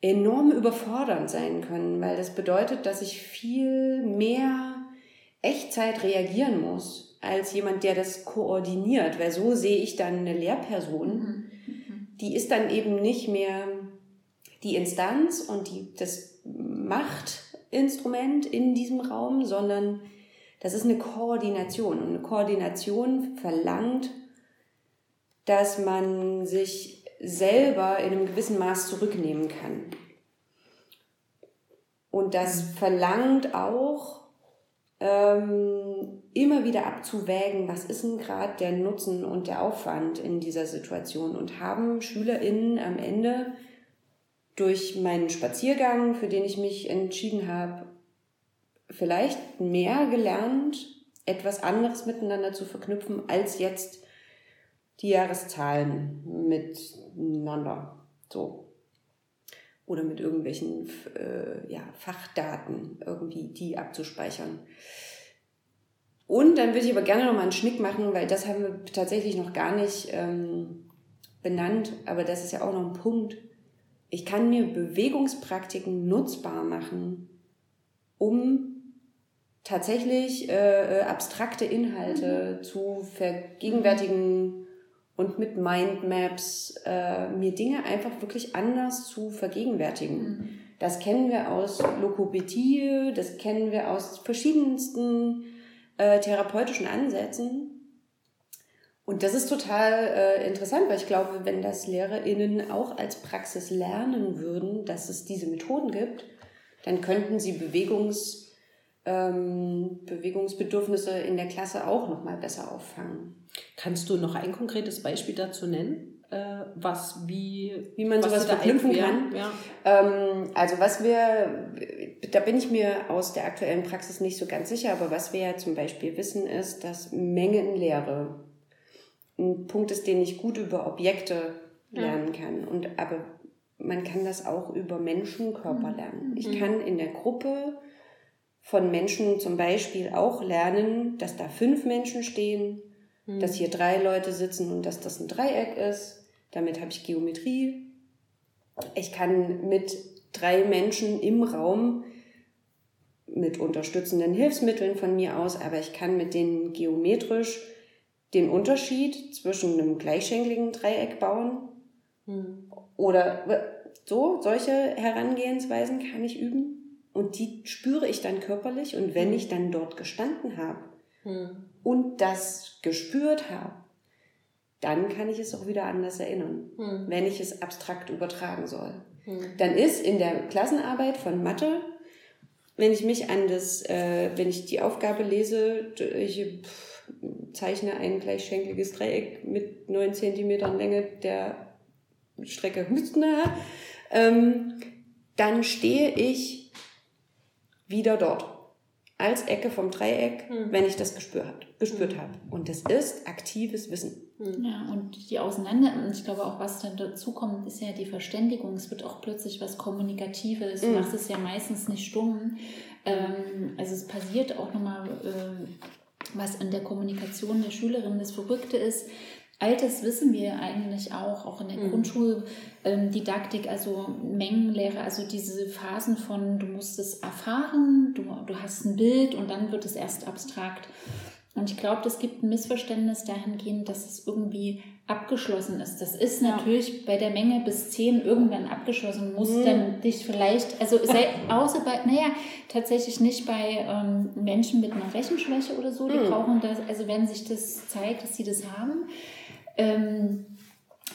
enorm überfordernd sein können, weil das bedeutet, dass ich viel mehr Echtzeit reagieren muss als jemand, der das koordiniert, weil so sehe ich dann eine Lehrperson, mhm. Die ist dann eben nicht mehr die Instanz und die, das Machtinstrument in diesem Raum, sondern das ist eine Koordination. Und eine Koordination verlangt, dass man sich selber in einem gewissen Maß zurücknehmen kann. Und das mhm. verlangt auch, ähm, immer wieder abzuwägen, was ist denn gerade der Nutzen und der Aufwand in dieser Situation. Und haben SchülerInnen am Ende durch meinen Spaziergang, für den ich mich entschieden habe, vielleicht mehr gelernt, etwas anderes miteinander zu verknüpfen, als jetzt die Jahreszahlen miteinander. So. Oder mit irgendwelchen äh, ja, Fachdaten irgendwie die abzuspeichern. Und dann würde ich aber gerne noch mal einen Schnick machen, weil das haben wir tatsächlich noch gar nicht ähm, benannt, aber das ist ja auch noch ein Punkt. Ich kann mir Bewegungspraktiken nutzbar machen, um tatsächlich äh, äh, abstrakte Inhalte mhm. zu vergegenwärtigen und mit Mindmaps äh, mir Dinge einfach wirklich anders zu vergegenwärtigen. Mhm. Das kennen wir aus Lokopädie, das kennen wir aus verschiedensten äh, therapeutischen Ansätzen. Und das ist total äh, interessant, weil ich glaube, wenn das LehrerInnen auch als Praxis lernen würden, dass es diese Methoden gibt, dann könnten sie Bewegungs- ähm, Bewegungsbedürfnisse in der Klasse auch noch mal besser auffangen. Kannst du noch ein konkretes Beispiel dazu nennen? Äh, was, wie, wie man sowas verknüpfen kann. Ja. Ähm, also was wir, da bin ich mir aus der aktuellen Praxis nicht so ganz sicher, aber was wir ja zum Beispiel wissen, ist, dass Mengenlehre ein Punkt ist, den ich gut über Objekte lernen ja. kann. Und aber man kann das auch über Menschenkörper mhm. lernen. Ich mhm. kann in der Gruppe von Menschen zum Beispiel auch lernen, dass da fünf Menschen stehen, mhm. dass hier drei Leute sitzen und dass das ein Dreieck ist. Damit habe ich Geometrie. Ich kann mit drei Menschen im Raum mit unterstützenden Hilfsmitteln von mir aus, aber ich kann mit denen geometrisch den Unterschied zwischen einem gleichschenkligen Dreieck bauen hm. oder so, solche Herangehensweisen kann ich üben und die spüre ich dann körperlich und wenn hm. ich dann dort gestanden habe hm. und das gespürt habe, dann kann ich es auch wieder anders erinnern, hm. wenn ich es abstrakt übertragen soll. Hm. Dann ist in der Klassenarbeit von Mathe, wenn ich mich an das, äh, wenn ich die Aufgabe lese, ich pff, zeichne ein gleichschenkliges Dreieck mit neun Zentimetern Länge der Strecke Hüstner, ähm, dann stehe ich wieder dort als Ecke vom Dreieck, hm. wenn ich das gespürt, gespürt hm. habe. Und das ist aktives Wissen. Hm. Ja, und die Auseinander, und ich glaube auch, was dann dazu kommt, ist ja die Verständigung. Es wird auch plötzlich was Kommunikatives. Du hm. machst es ja meistens nicht stumm. Ähm, also es passiert auch nochmal, äh, was in der Kommunikation der Schülerin das Verrückte ist, Altes wissen wir eigentlich auch, auch in der mhm. Grundschuldidaktik, also Mengenlehre, also diese Phasen von, du musst es erfahren, du, du hast ein Bild und dann wird es erst abstrakt. Und ich glaube, das gibt ein Missverständnis dahingehend, dass es irgendwie abgeschlossen ist. Das ist natürlich ja. bei der Menge bis zehn irgendwann abgeschlossen, muss mhm. dann dich vielleicht, also außer bei, naja, tatsächlich nicht bei ähm, Menschen mit einer Rechenschwäche oder so, die mhm. brauchen das, also wenn sich das zeigt, dass sie das haben, ähm,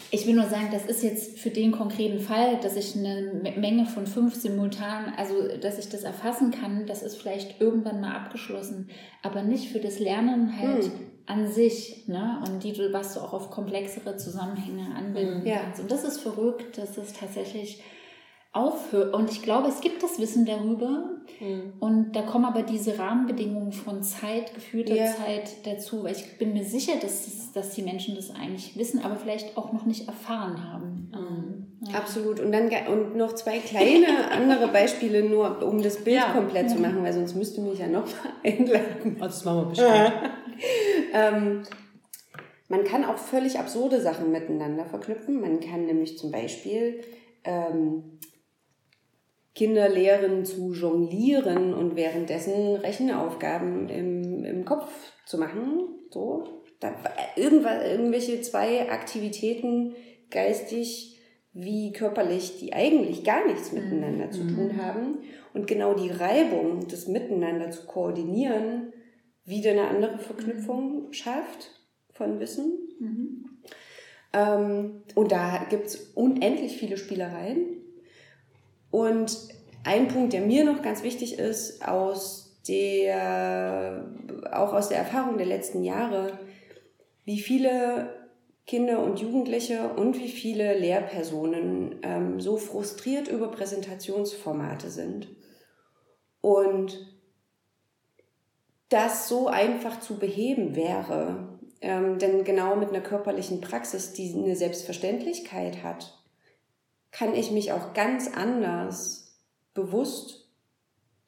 ich will nur sagen, das ist jetzt für den konkreten Fall, dass ich eine Menge von fünf simultan, also dass ich das erfassen kann, das ist vielleicht irgendwann mal abgeschlossen, aber nicht für das Lernen halt hm. an sich, ne? Und die, was du auch auf komplexere Zusammenhänge anwenden ja. kannst. Und das ist verrückt, dass es tatsächlich aufhört. Und ich glaube, es gibt das Wissen darüber. Mhm. Und da kommen aber diese Rahmenbedingungen von Zeit, gefühlter ja. Zeit dazu. Weil ich bin mir sicher, dass, das, dass die Menschen das eigentlich wissen, aber vielleicht auch noch nicht erfahren haben. Mhm. Ja. Absolut. Und dann und noch zwei kleine andere Beispiele, nur um das Bild ja. komplett zu machen, weil sonst müsste mich ja noch mal einladen. Also das machen wir bestimmt. ähm, man kann auch völlig absurde Sachen miteinander verknüpfen. Man kann nämlich zum Beispiel ähm, Kinder lehren zu jonglieren und währenddessen Rechenaufgaben im, im Kopf zu machen. So. Da, irgendwas, irgendwelche zwei Aktivitäten, geistig wie körperlich, die eigentlich gar nichts mhm. miteinander zu tun mhm. haben. Und genau die Reibung, das Miteinander zu koordinieren, wieder eine andere Verknüpfung mhm. schafft von Wissen. Mhm. Ähm, und da gibt's unendlich viele Spielereien. Und ein Punkt, der mir noch ganz wichtig ist, aus der, auch aus der Erfahrung der letzten Jahre, wie viele Kinder und Jugendliche und wie viele Lehrpersonen ähm, so frustriert über Präsentationsformate sind. Und das so einfach zu beheben wäre. Ähm, denn genau mit einer körperlichen Praxis, die eine Selbstverständlichkeit hat, kann ich mich auch ganz anders bewusst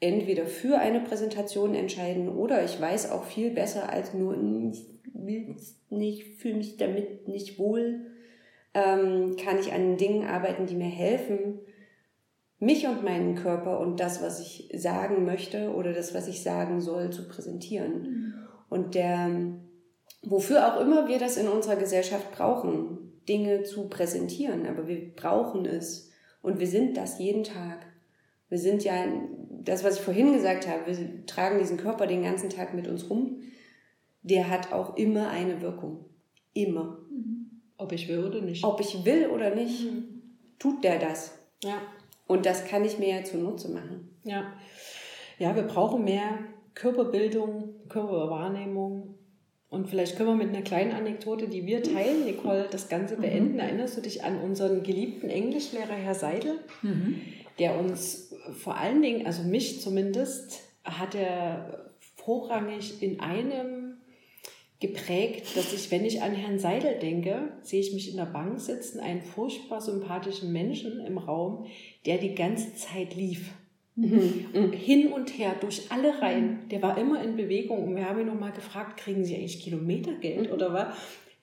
entweder für eine Präsentation entscheiden oder ich weiß auch viel besser als nur, ich will nicht, fühle mich damit nicht wohl, ähm, kann ich an Dingen arbeiten, die mir helfen, mich und meinen Körper und das, was ich sagen möchte oder das, was ich sagen soll, zu präsentieren. Mhm. Und der, wofür auch immer wir das in unserer Gesellschaft brauchen, Dinge zu präsentieren, aber wir brauchen es und wir sind das jeden Tag. Wir sind ja das, was ich vorhin gesagt habe, wir tragen diesen Körper den ganzen Tag mit uns rum. Der hat auch immer eine Wirkung. Immer. Mhm. Ob ich will oder nicht. Ob ich will oder nicht, mhm. tut der das. Ja. Und das kann ich mir ja zunutze machen. Ja. ja, wir brauchen mehr Körperbildung, Körperwahrnehmung. Und vielleicht können wir mit einer kleinen Anekdote, die wir teilen, Nicole, das Ganze beenden. Mhm. Erinnerst du dich an unseren geliebten Englischlehrer, Herr Seidel, mhm. der uns vor allen Dingen, also mich zumindest, hat er vorrangig in einem geprägt, dass ich, wenn ich an Herrn Seidel denke, sehe ich mich in der Bank sitzen, einen furchtbar sympathischen Menschen im Raum, der die ganze Zeit lief. Mhm. Hin und her durch alle Reihen. Der war immer in Bewegung. Und wir haben ihn nochmal gefragt, kriegen Sie eigentlich Kilometergeld mhm. oder was?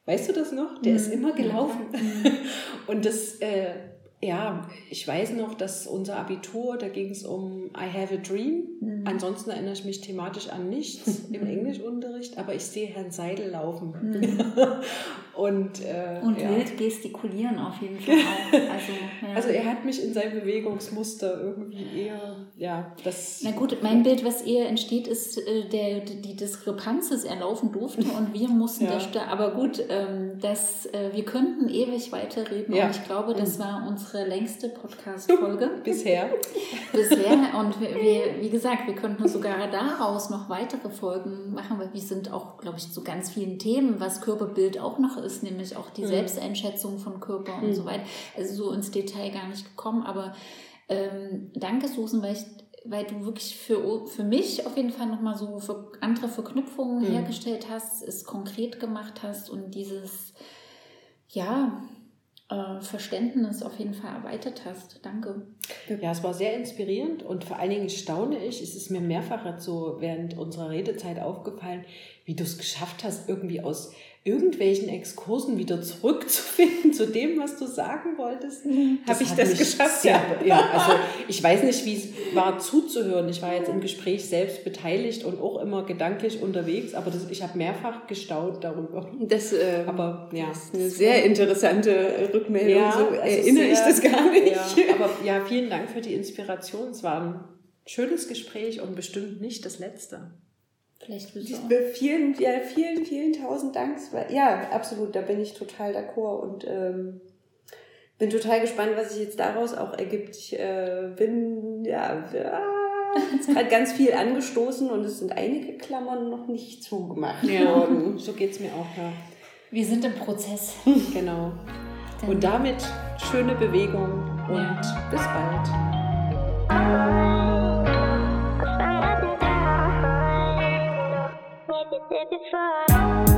Weißt du das noch? Der mhm. ist immer gelaufen. Mhm. Und das, äh, ja, ich weiß noch, dass unser Abitur, da ging es um I have a dream. Mhm. Ansonsten erinnere ich mich thematisch an nichts im Englischunterricht, aber ich sehe Herrn Seidel laufen. Mhm. und äh, und ja. wild gestikulieren auf jeden Fall auch. Also, ja. also er hat mich in seinem Bewegungsmuster irgendwie eher, ja, das. Na gut, mein Bild, was eher entsteht, ist äh, der, die Diskrepanz, dass er laufen durfte und wir mussten ja. da, aber gut, ähm, das, äh, wir könnten ewig weiterreden ja. und ich glaube, das mhm. war unsere unsere längste Podcast-Folge. Bisher. Bisher. Und wir, wir, wie gesagt, wir könnten sogar daraus noch weitere Folgen machen, weil wir sind auch, glaube ich, zu ganz vielen Themen, was Körperbild auch noch ist, nämlich auch die mhm. Selbsteinschätzung von Körper und mhm. so weiter. Also so ins Detail gar nicht gekommen. Aber ähm, danke, Susan, weil ich weil du wirklich für, für mich auf jeden Fall nochmal so für andere Verknüpfungen mhm. hergestellt hast, es konkret gemacht hast und dieses, ja, Verständnis auf jeden Fall erweitert hast. Danke. Ja, es war sehr inspirierend und vor allen Dingen staune ich, es ist mir mehrfach so während unserer Redezeit aufgefallen, wie du es geschafft hast, irgendwie aus irgendwelchen Exkursen wieder zurückzufinden zu dem, was du sagen wolltest. Mhm. Habe ich das geschafft? Ja, ja, also ich weiß nicht, wie es war zuzuhören. Ich war jetzt im Gespräch selbst beteiligt und auch immer gedanklich unterwegs, aber das, ich habe mehrfach gestaunt darüber. Das, äh, aber, ja, das ist eine sehr interessante Rückmeldung. Ja, so erinnere sehr, ich das gar nicht. Ja, aber ja, vielen Dank für die Inspiration. Es war ein schönes Gespräch und bestimmt nicht das letzte. Vielleicht willst du Vielen, ja, vielen, vielen tausend Dank. Ja, absolut, da bin ich total d'accord und ähm, bin total gespannt, was sich jetzt daraus auch ergibt. Ich äh, bin, ja, ja es hat ganz viel angestoßen und es sind einige Klammern noch nicht zugemacht ja, worden. So geht es mir auch, ja. Wir sind im Prozess. Genau. Dann und damit schöne Bewegung und ja. bis bald. If it's for